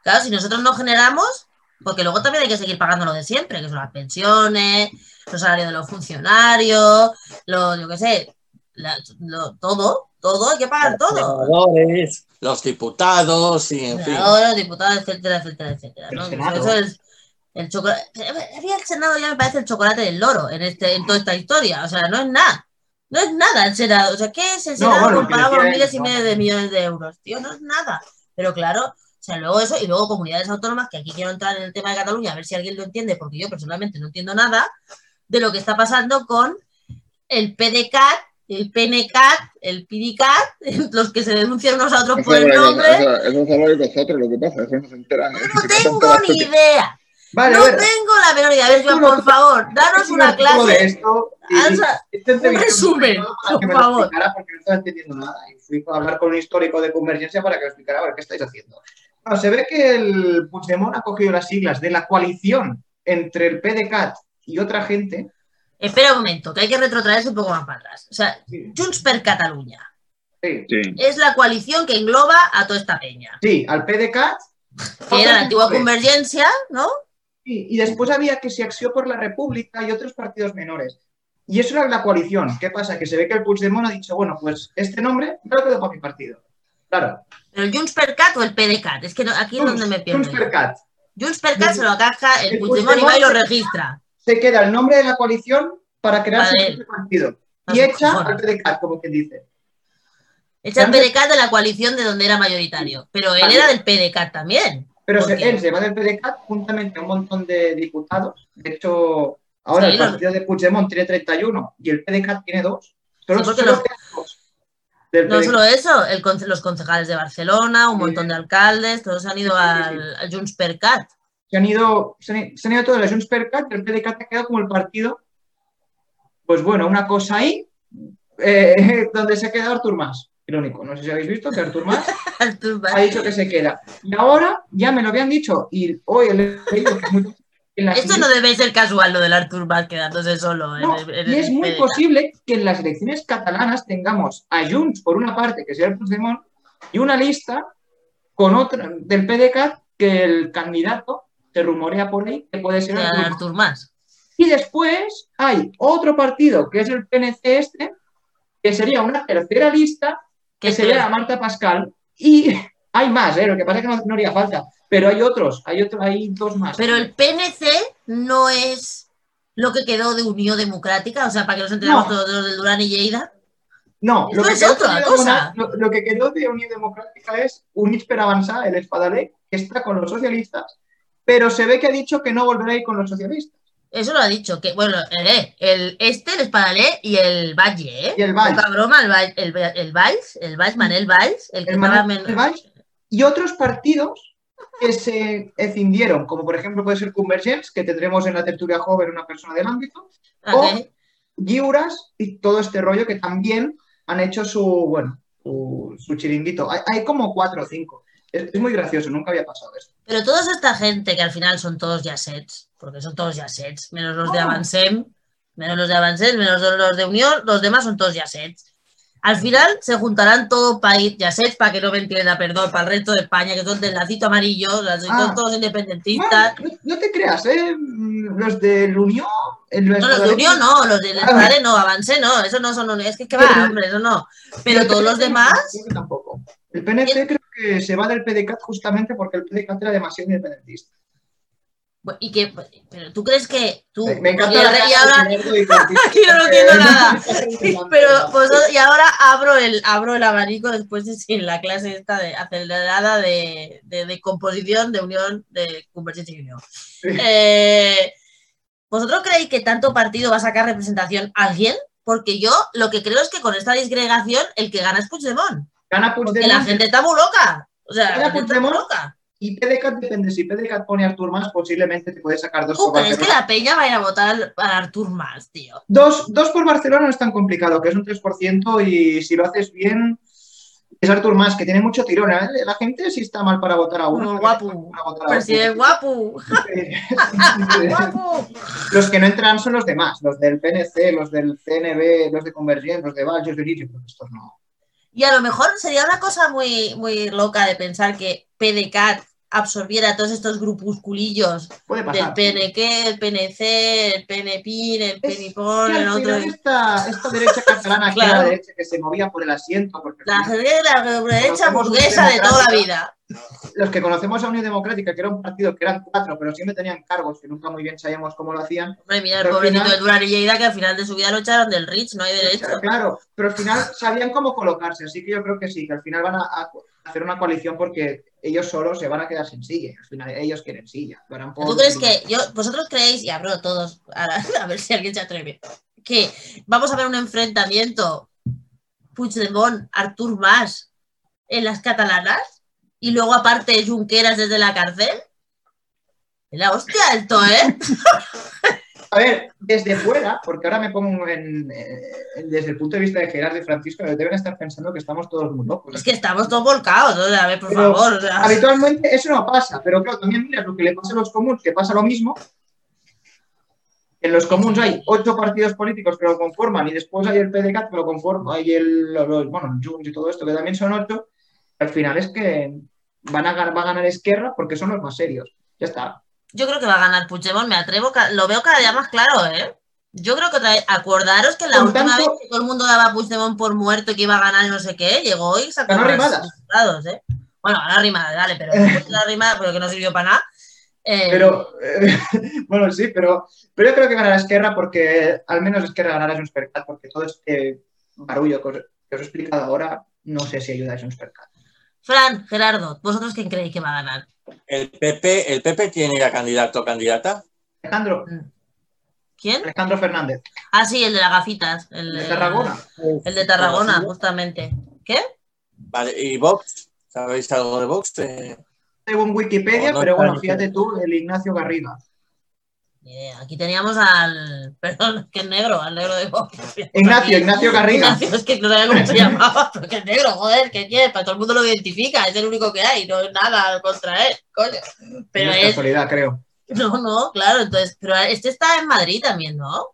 S1: Claro, si nosotros no generamos, porque luego también hay que seguir pagando lo de siempre, que son las pensiones, los salarios de los funcionarios, lo, yo qué sé, la- lo- todo, todo. hay que pagar todo.
S2: los diputados y en fin.
S1: Senadores, diputados, etcétera, etcétera, etcétera. ¿no? Eso es el chocolate. El Senado ya me parece el chocolate del loro en, este, en toda esta historia. O sea, no es nada. No es nada el Senado. O sea, ¿qué es el
S3: No,
S1: Senado
S3: bueno, lo que
S1: comparado con los miles
S3: es,
S1: y
S3: no.
S1: miles de millones de euros? Tío, no es nada. Pero claro, sea, luego eso, y luego comunidades autónomas, que aquí quiero entrar en el tema de Cataluña, a ver si alguien lo entiende, porque yo personalmente no entiendo nada de lo que está pasando con el PDCAT, el PNCAT, el PIDICAT, los que se denuncian unos a otros
S4: Eso
S1: por el nombre.
S4: eso- eso de vosotros lo que pasa, eso no se enteran.
S1: No tengo ni idea.
S3: Vale,
S1: no tengo la menor idea. A ver, Joan, por favor, danos una
S3: de
S1: clase.
S3: esto y-
S1: Haz a-
S3: esta entrevista
S1: un resumen, por favor.
S3: porque no estaba entendiendo nada. Y fui a hablar con un histórico de Convergencia para que me explicara a ver qué estáis haciendo. Se ve que el Puigdemont ha cogido las siglas de la coalición entre el PDCAT y otra gente.
S1: Espera un momento, que hay que retrotraerse un poco más para atrás. O sea,
S3: Sí,
S1: Junts per Catalunya
S3: sí,
S4: Sí.
S1: es la coalición que engloba a toda esta peña.
S3: sí, al PDCAT.
S1: Que era la antigua. Convergencia, ¿no?
S3: Sí, y después había que se Acció por la República y otros partidos menores. Y eso era la coalición. ¿Qué pasa? Que se ve que el Puigdemont ha dicho, bueno, pues este nombre me lo quedo para mi partido. Claro.
S1: Pero el Junts per Cat o el PDCAT. Es que no- aquí es donde me pierdo.
S3: Junts per Cat.
S1: Junts per Cat se lo caja el
S3: El
S1: Puigdemont y va y lo registra.
S3: Se queda el nombre de la coalición para crear su partido.
S1: A
S3: Y echa al PDCAT, como quien dice.
S1: Echa el
S3: Cambia-
S1: PDCAT de la coalición de donde era mayoritario. Pero él era del PDCAT también.
S3: Pero
S1: ¿Por
S3: se, él se va del PDCAT juntamente a un montón de diputados. De hecho, ahora
S1: Sí,
S3: el
S1: los-
S3: partido de Puigdemont tiene 31 y el PDCAT tiene 2. Solo,
S1: Sí, porque
S3: solo
S1: los-
S3: quedan dos del
S1: No solo eso, el los concejales de Barcelona, un montón de alcaldes, todos han ido al, al Junts per Cat.
S3: se han ido, se han, se han ido todos los Junts per Cat, el PDCAT ha quedado como el partido, pues bueno, una cosa ahí, eh, donde se ha quedado Artur Mas. Irónico, no sé si habéis visto que Artur Mas ha dicho que se queda. Y ahora ya me lo habían dicho, y hoy he leído que es muy
S1: Esto no debe ser casual lo del Artur Mas quedándose solo.
S3: No,
S1: en
S3: y es muy posible que en las elecciones catalanas tengamos a Junts por una parte, que sea el Puigdemont, y una lista con otra del PDCAT que el candidato se rumorea por ahí que puede ser Artur Mas.
S1: Artur Mas.
S3: Y después hay otro partido que es el PNC este, que sería una tercera lista, que
S1: Que
S3: sería la Marta Pascal, y hay más, ¿eh? lo que pasa es que no, no haría falta, pero hay otros, hay otro, hay dos más.
S1: Pero el PNC no es lo que quedó de Unión Democrática, o sea, para que nos enteremos
S3: No.
S1: todos los del Durán y Lleida.
S3: No, lo que,
S1: es otra
S3: de
S1: cosa.
S3: Lo, lo que quedó de Unión Democrática es Units per Avançar, el Espadaler, que está con los socialistas, pero se ve que ha dicho que no volverá a ir con los socialistas.
S1: Eso lo ha dicho, que bueno, eh, el este, el Espadalé y el Valle, ¿eh?
S3: Y el.
S1: Poca broma, el, Valls- el, el Valls, el Valls, Manel Valls, el que
S3: El
S1: estaba
S3: Manuel
S1: men-
S3: Valls, y otros partidos que se escindieron, como por ejemplo puede ser Convergence, que tendremos en la tertulia joven una persona del ámbito,
S1: ¿A
S3: o? Giuras y todo este rollo que también han hecho su, bueno, su, su chiringuito. Hay, hay como cuatro o cinco. Es, es muy gracioso, nunca había pasado esto.
S1: Pero toda esta gente que al final son todos yassets, porque son todos yassets, menos los de
S3: Oh.
S1: Avancem, menos los de Avancem, menos los de Unión, los demás son todos yassets. Al final se juntarán todo para ir yassets, para que no me entienda, perdón, para el resto de España, que son del lacito amarillo,
S3: Ah.
S1: todos independentistas.
S3: No, no te creas, ¿eh? Los de Unión... el-
S1: No, los de Unión no, los de
S3: Ah.
S1: Vale, no, Avance no, eso no son es que, que va, hombre, eso no. Pero todos los demás,
S3: Tampoco. El PNC creo que se va del PDCAT justamente porque el PDCAT era demasiado independentista.
S1: Y que, pero tú crees que tú,
S3: Me, me encanta
S1: porque
S3: la
S1: ahora,
S3: y Cortés,
S1: Aquí no
S3: porque-
S1: entiendo nada. pero pues y ahora abro el abro el abanico después de sí, la clase esta de acelerada de, de, de composición de unión de Convergencia y Unión. Eh, ¿Vosotros creéis que tanto partido va a sacar representación alguien? Porque yo lo que creo es que con esta disgregación el que gana es Puigdemont.
S3: Gana
S1: Porque
S3: Puigdemont
S1: la gente está muy loca. O sea, la
S3: Gana
S1: gente está muy loca.
S3: Y PDCAT depende. Si PDCAT pone a Artur Mas, posiblemente te puede sacar dos
S1: ¿Tú
S3: por
S1: crees que
S3: Barcelona.
S1: la peña va a ir a votar a Artur Mas, tío?
S3: Dos, dos por Barcelona no es tan complicado, que es un 3% y si lo haces bien es Artur Mas, que tiene mucho tirón. ¿eh? La gente sí está mal para votar a uno. A
S1: Presidente
S3: otro.
S1: guapo.
S3: Sí.
S1: guapo.
S3: Los que no entran son los demás, los del PNC, los del CNB, los de Convergent, los de Valls, los de Lich, pero estos no.
S1: Y a lo mejor sería una cosa muy, muy loca de pensar que PDCAT absorbiera todos estos grupusculillos del. PNQ, el PNC, el PNPIN, el PNIPON, el otro.
S3: esta, esta derecha catalana, que era
S1: Claro.
S3: la derecha que se movía por el asiento, porque
S1: La, derecha burguesa de toda la vida.
S3: los que conocemos a Unión Democrática, que era un partido que eran cuatro, pero siempre tenían cargos que nunca muy bien sabíamos cómo lo hacían.
S1: Hombre, mira el pobrecito
S3: final-
S1: de Durán y Lleida que al final de su vida lo echaron del Rich, no hay derecho.
S3: Claro, pero al final sabían cómo colocarse, así que yo creo que sí, que al final van a, a hacer una coalición porque ellos solos se van a quedar sin silla. Al final ellos quieren silla. harán por-
S1: ¿Tú crees que yo, vosotros creéis, y abro todos, ahora, a ver si alguien se atreve, que vamos a ver un enfrentamiento Puigdemont, Artur Mas en las catalanas y luego aparte Junqueras desde la cárcel? La hostia esto, ¿eh?
S3: A ver, desde fuera, porque ahora me pongo en, eh, desde el punto de vista de Gerardo y Francisco, deben estar pensando que estamos todos muy locos.
S1: Es que estamos todos volcados, o sea, a ver, por
S3: Pero
S1: favor. o sea,
S3: Habitualmente eso no pasa, pero claro, también miras lo que le pasa a los comuns, que pasa lo mismo. En los comuns hay ocho partidos políticos que lo conforman y después hay el PDCAT que lo conforma, hay el, los, bueno, Junts y todo esto que también son ocho. Al final es que van a, va a ganar Esquerra porque son los más serios. Ya está.
S1: Yo creo que va a ganar Puigdemont, me atrevo, lo veo cada día más claro, ¿eh? Yo creo que otra vez, acordaros que la
S3: Con
S1: última
S3: tanto-
S1: vez que todo el mundo daba a Puigdemont por muerto y que iba a ganar y no sé qué, llegó y sacó
S3: Arrimadas.
S1: resultados, ¿eh? Bueno, ganó Arrimadas, dale, pero después de la pero que no sirvió para nada. eh,
S3: Pero, eh, bueno, sí, pero, pero yo creo que ganará Esquerra porque al menos Esquerra ganará Junts per porque todo este barullo que os, que os he explicado ahora no sé si ayuda a Junts per.
S1: Fran, Gerardo, ¿vosotros quién creéis que va a ganar?
S2: El PP, el PP tiene ya candidato o candidata.
S3: Alejandro,
S1: ¿Quién?
S3: Alejandro Fernández,
S1: Ah, sí, el de las gafitas. El
S3: de Tarragona.
S1: El de Tarragona, justamente. ¿Qué?
S2: Vale, ¿y Vox? ¿Sabéis algo de Vox? Eh,
S3: Según Wikipedia,
S2: No, no
S3: pero bueno, fíjate tú, el Ignacio Garriga.
S1: Aquí teníamos al. Perdón, que es negro, al negro de Vox.
S3: Ignacio, Ignacio Garriga.
S1: Ignacio, es que no sabía cómo se llamaba, pero que es negro, joder, que quiere, para todo el mundo lo identifica, es el único que hay, no es nada contra él, coño. Pero
S3: no es casualidad, creo.
S1: no, no, claro, entonces, pero este está en Madrid también, ¿no?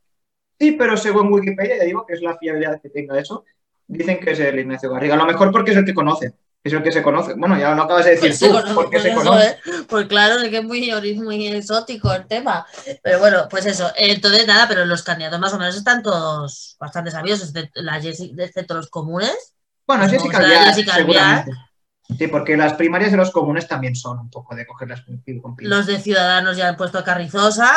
S3: Sí, pero según Wikipedia, ya digo que es la fiabilidad que tenga eso, dicen que es el Ignacio Garriga. A lo mejor porque es el que conoce. Es el que se conoce. Bueno, ya lo acabas de decir
S1: Pues
S3: tú,
S1: conoce,
S3: porque
S1: pues
S3: se
S1: eso,
S3: conoce.
S1: ¿eh? Pues claro, es que es muy, muy exótico el tema. Pero bueno, pues eso. Entonces, nada, pero los candidatos más o menos están todos bastante sabidos, excepto, la Jessi- excepto los comunes.
S3: Bueno,
S1: Como
S3: Jessica Albiar,
S1: Jessica
S3: seguramente. Sí, porque las primarias de los comunes también son un poco de cogerlas con.
S1: Los de Ciudadanos ya han puesto a Carrizosa.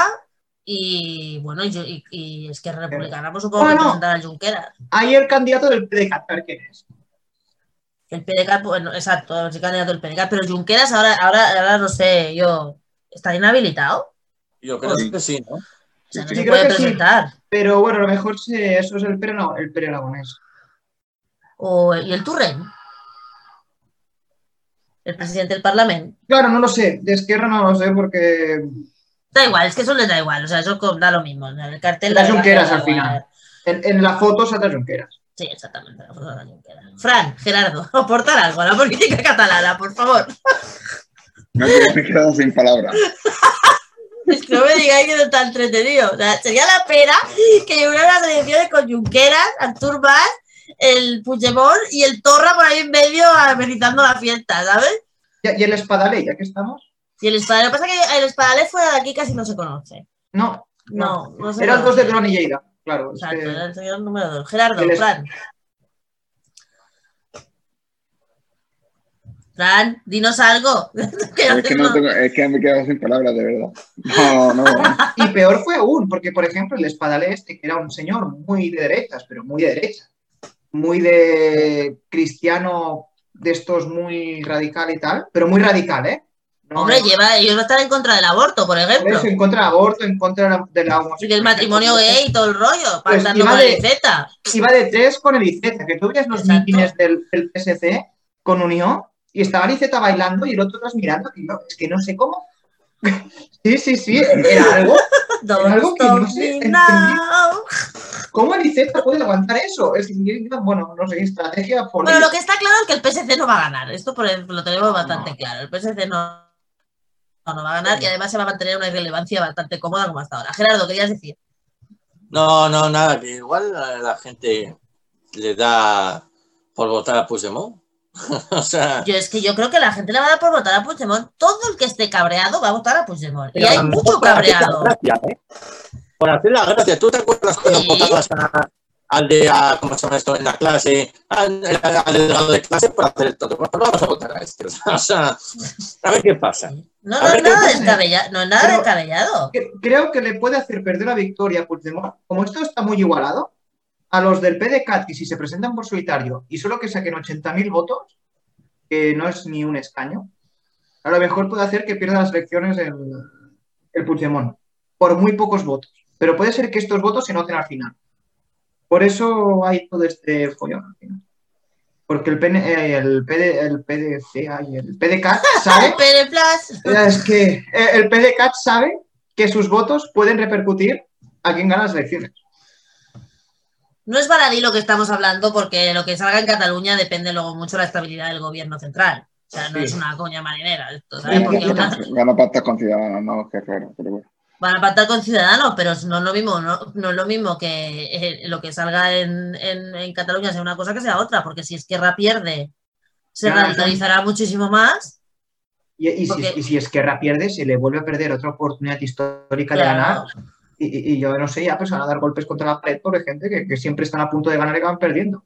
S1: Y bueno, y, y, y es que Republicana, pues supongo que
S3: Bueno.
S1: presentará a Junqueras.
S3: Ahí el candidato del PDCAT, quién es.
S1: El PDK, bueno, exacto, el candidato del PDK. Pero Junqueras ahora, ahora, ahora no sé, yo. ¿Está inhabilitado?
S2: yo creo
S4: Sí.
S2: que sí, ¿no?
S1: O sea, no
S3: Sí,
S1: se
S3: creo
S1: puede
S3: que sí.
S1: presentar.
S3: Pero bueno, a lo mejor se- eso es el Pere, no, el Pere Aragonés.
S1: O, ¿Y el Turren? El presidente del Parlamento.
S3: Claro, no lo sé. De Esquerra no lo sé porque
S1: Da igual, es que eso les da igual. O sea, eso da lo mismo. El cartel
S3: Las Junqueras al final. en, en la foto saldrá Junqueras.
S1: Sí, exactamente. la foto de la Junquera. Fran, Gerardo, aportar algo a la política catalana, por favor.
S4: Me he quedado sin palabras.
S1: Es que no me digáis que no está entretenido. O sea, sería la pena que hubiera unas elecciones con Junqueras, Artur Mas, el Puigdemont y el Torra por ahí en medio amenizando la fiesta, ¿sabes?
S3: Y, el Espadale, ya que estamos.
S1: Y el Espadale, lo que pasa es que el Espadale fuera de aquí casi no se conoce.
S3: No,
S1: No, no se
S3: Eran dos
S1: conoce.
S3: de Durán y Lleida. Claro,
S1: Exacto, era el señor número dos. Gerardo,
S3: El
S1: Fran. Fran, dinos algo.
S4: Es que, no tengo- es que me he quedado sin palabras, de verdad. No, no.
S3: Y peor fue aún, porque por ejemplo el Espadale este, que era un señor muy de derechas, pero muy de derecha, muy de cristiano de estos muy radical y tal, pero muy radical, ¿eh? No,
S1: Hombre,
S3: no.
S1: lleva, ellos van a estar en contra del aborto, por
S3: Por
S1: ellemplo.
S3: eso, en contra del aborto, en contra de la,
S1: Y del matrimonio gay y todo el rollo,
S3: Pues
S1: pactando con
S3: de-
S1: el Z.
S3: Iba de tres con el Iceta, que tú veías los
S1: Exacto.
S3: mítines del, del PSC con Unión y estaba el bailando y el otro atrás mirando, y yo, es que no sé cómo. Sí, sí, sí, era algo. Que no sé. ¿Cómo el puede aguantar eso? Es, bueno, no sé, estrategia
S1: Bueno,
S3: política.
S1: lo que está claro es que el PSC no va a ganar. Esto por ejemplo, lo tenemos bastante claro. El PSC no, no, no va a ganar y además se va a mantener una irrelevancia bastante cómoda como hasta ahora. Gerardo, querías decir.
S2: No, no, nada, que igual la gente le da por votar a Puigdemont. o sea,
S1: Yo es que yo creo que la gente le va a dar por votar a Puigdemont. Todo el que esté cabreado va a votar a Puigdemont. Y hay mucho
S2: mejor por hacer la
S1: cabreado.
S2: gracia, ¿eh? Por hacer la gracia. ¿Tú te acuerdas cuando
S1: Sí.
S2: votabas a- al de, a- ¿cómo se llama esto? En la clase, al, al- delegado de clase por hacer el tonto? Pues vamos a votar a este. O sea, a ver qué pasa.
S1: No, no es nada
S2: pasa.
S1: descabellado. No es nada
S3: Pero-
S1: descabellado.
S3: Que- Creo que le puede hacer perder la victoria a Puigdemont. Como esto está muy igualado, a los del PDCAT, que si se presentan por solitario y solo que saquen 80.000 votos, que no es ni un escaño, a lo mejor puede hacer que pierda las elecciones el, el Puigdemont, por muy pocos votos. Pero puede ser que estos votos se noten al final. Por eso hay todo este follón al final. Porque el, PN eh, el, PD, el PDC, ay, el PDCAT sabe
S1: Plus.
S3: es que eh, el PDCAT sabe que sus votos pueden repercutir a quien gana las elecciones.
S1: No es baladí lo que estamos hablando porque lo que salga en Cataluña depende luego mucho de la estabilidad del gobierno central. O sea, no
S3: Sí.
S1: es una coña marinera esto, ¿sabes?
S3: Sí,
S1: Porque
S3: sí,
S1: una-
S4: Gana pactas con Ciudadanos, no, qué raro, pero bueno.
S1: Van a pactar con ciudadanos, pero no es lo mismo, no, no es lo mismo que eh, lo que salga en, en- en Cataluña sea una cosa que sea otra, porque si Esquerra pierde, se
S3: Claro,
S1: radicalizará muchísimo más.
S3: Y, y si, y si Esquerra pierde, se le vuelve a perder otra oportunidad histórica de ganar. Y, y- yo no sé, ya pues van a dar golpes contra la pared por gente que, que siempre están a punto de ganar y van perdiendo.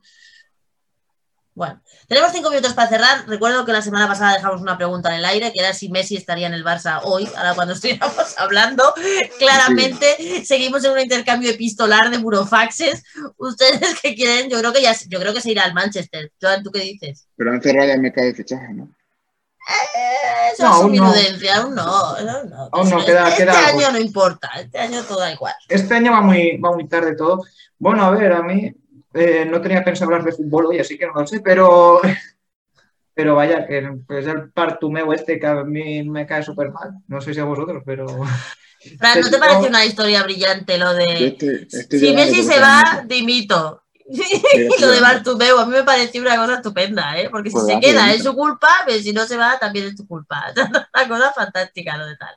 S1: Bueno, tenemos cinco minutos para cerrar. Recuerdo que la semana pasada dejamos una pregunta en el aire, que era si Messi estaría en el Barça hoy, ahora cuando estuviéramos hablando. Claramente seguimos en un intercambio epistolar de burofaxes. Ustedes que quieren, yo creo que ya, yo creo que se irá al Manchester. Joan, ¿tú qué dices?
S4: Pero han cerrado ya el mercado de fichajes, ¿no?
S1: Eh, Eso
S3: No,
S1: es
S3: aún no.
S1: aún no, aún no.
S3: Aún no,
S1: Este-
S3: queda-
S1: este
S3: queda algo.
S1: año no importa, este año todo da igual.
S3: Este año va muy, va muy tarde todo. Bueno, a ver, a mí eh, no tenía pensado hablar de fútbol hoy, así que no lo sé, pero, pero vaya, que pues el partumeo este que a mí me cae súper mal. No sé si a vosotros, pero...
S1: Fran, ¿no te
S3: Pero-
S1: parece una historia brillante lo de
S4: estoy- estoy
S1: si Messi se va, dimito? Lo de. Bartumeu a mí me pareció una cosa estupenda, ¿eh? Porque si
S4: Pues
S1: se queda es su culpa, pero si no se va también es tu culpa. Una cosa fantástica lo de tal.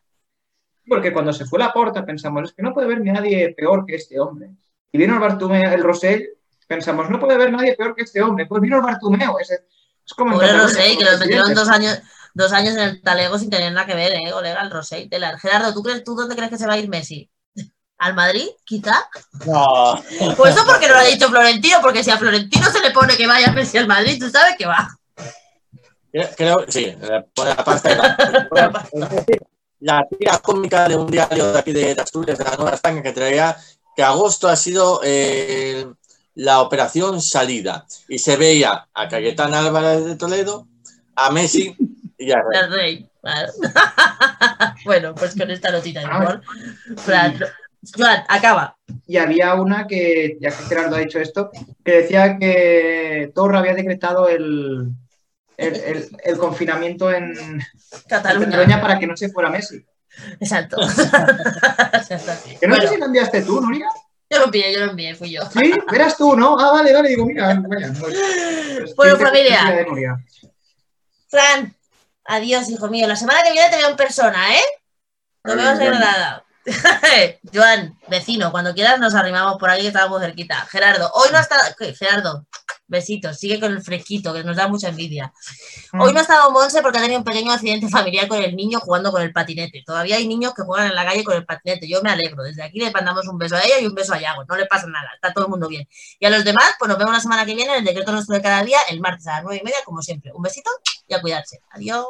S3: Porque cuando se fue la porta pensamos, es que no puede haber nadie peor que este hombre. Y vino el Bartumeo, el Rosell, pensamos, no puede haber nadie peor que este hombre. Pues vino el Bartumeo. Es, es como
S1: Pobre Rosell, que
S3: los
S1: nos metieron dos años, dos años en el talego sin tener nada que ver, ¿eh? Colega, el Rosell. Telar. Gerardo, ¿tú, crees, ¿tú dónde crees que se va a ir Messi? ¿Al Madrid? ¿Quizá?
S2: No.
S1: Pues eso porque no lo ha dicho Florentino, porque si a Florentino se le pone que vaya Messi al Madrid, tú sabes que va.
S2: Creo, sí, eh, por la pasta. y la- La tira cómica de un diario de aquí de Asturias, de la Nueva España, que traía que agosto ha sido eh, la operación salida. Y se veía a Cayetana Álvarez de Toledo, a Messi y a Rey.
S1: Bueno, pues con esta notita de humor. Fran, Joan, acaba.
S3: Y había una que, ya que Gerardo ha dicho esto, que decía que Torra había decretado el, el, el- el confinamiento en en
S1: Cataluña.
S3: Para que no se fuera Messi.
S1: Exacto.
S3: Que no
S1: Bueno.
S3: sé si lo enviaste tú, Nuria.
S1: Yo lo envié, yo lo envié, fui yo.
S3: Sí, eras tú, ¿no? Ah, vale, vale, digo, mira, vaya. pues-
S1: Bueno, familia. Fran, adiós, hijo mío. La semana que viene te veo en persona, ¿eh? No me vas a ir a nada. Joan, vecino, cuando quieras nos arrimamos por ahí que estamos cerquita. Gerardo, hoy no ha estado. Gerardo, besitos, sigue con el fresquito, que nos da mucha envidia. Hoy no ha estado Monse porque ha tenido un pequeño accidente familiar con el niño jugando con el patinete. Todavía hay niños que juegan en la calle con el patinete. Yo me alegro. Desde aquí le mandamos un beso a ella y un beso a Yago. No le pasa nada. Está todo el mundo bien. Y a los demás, pues nos vemos la semana que viene en el decreto nuestro de cada día, el martes a las nueve y media, como siempre. Un besito y a cuidarse. Adiós.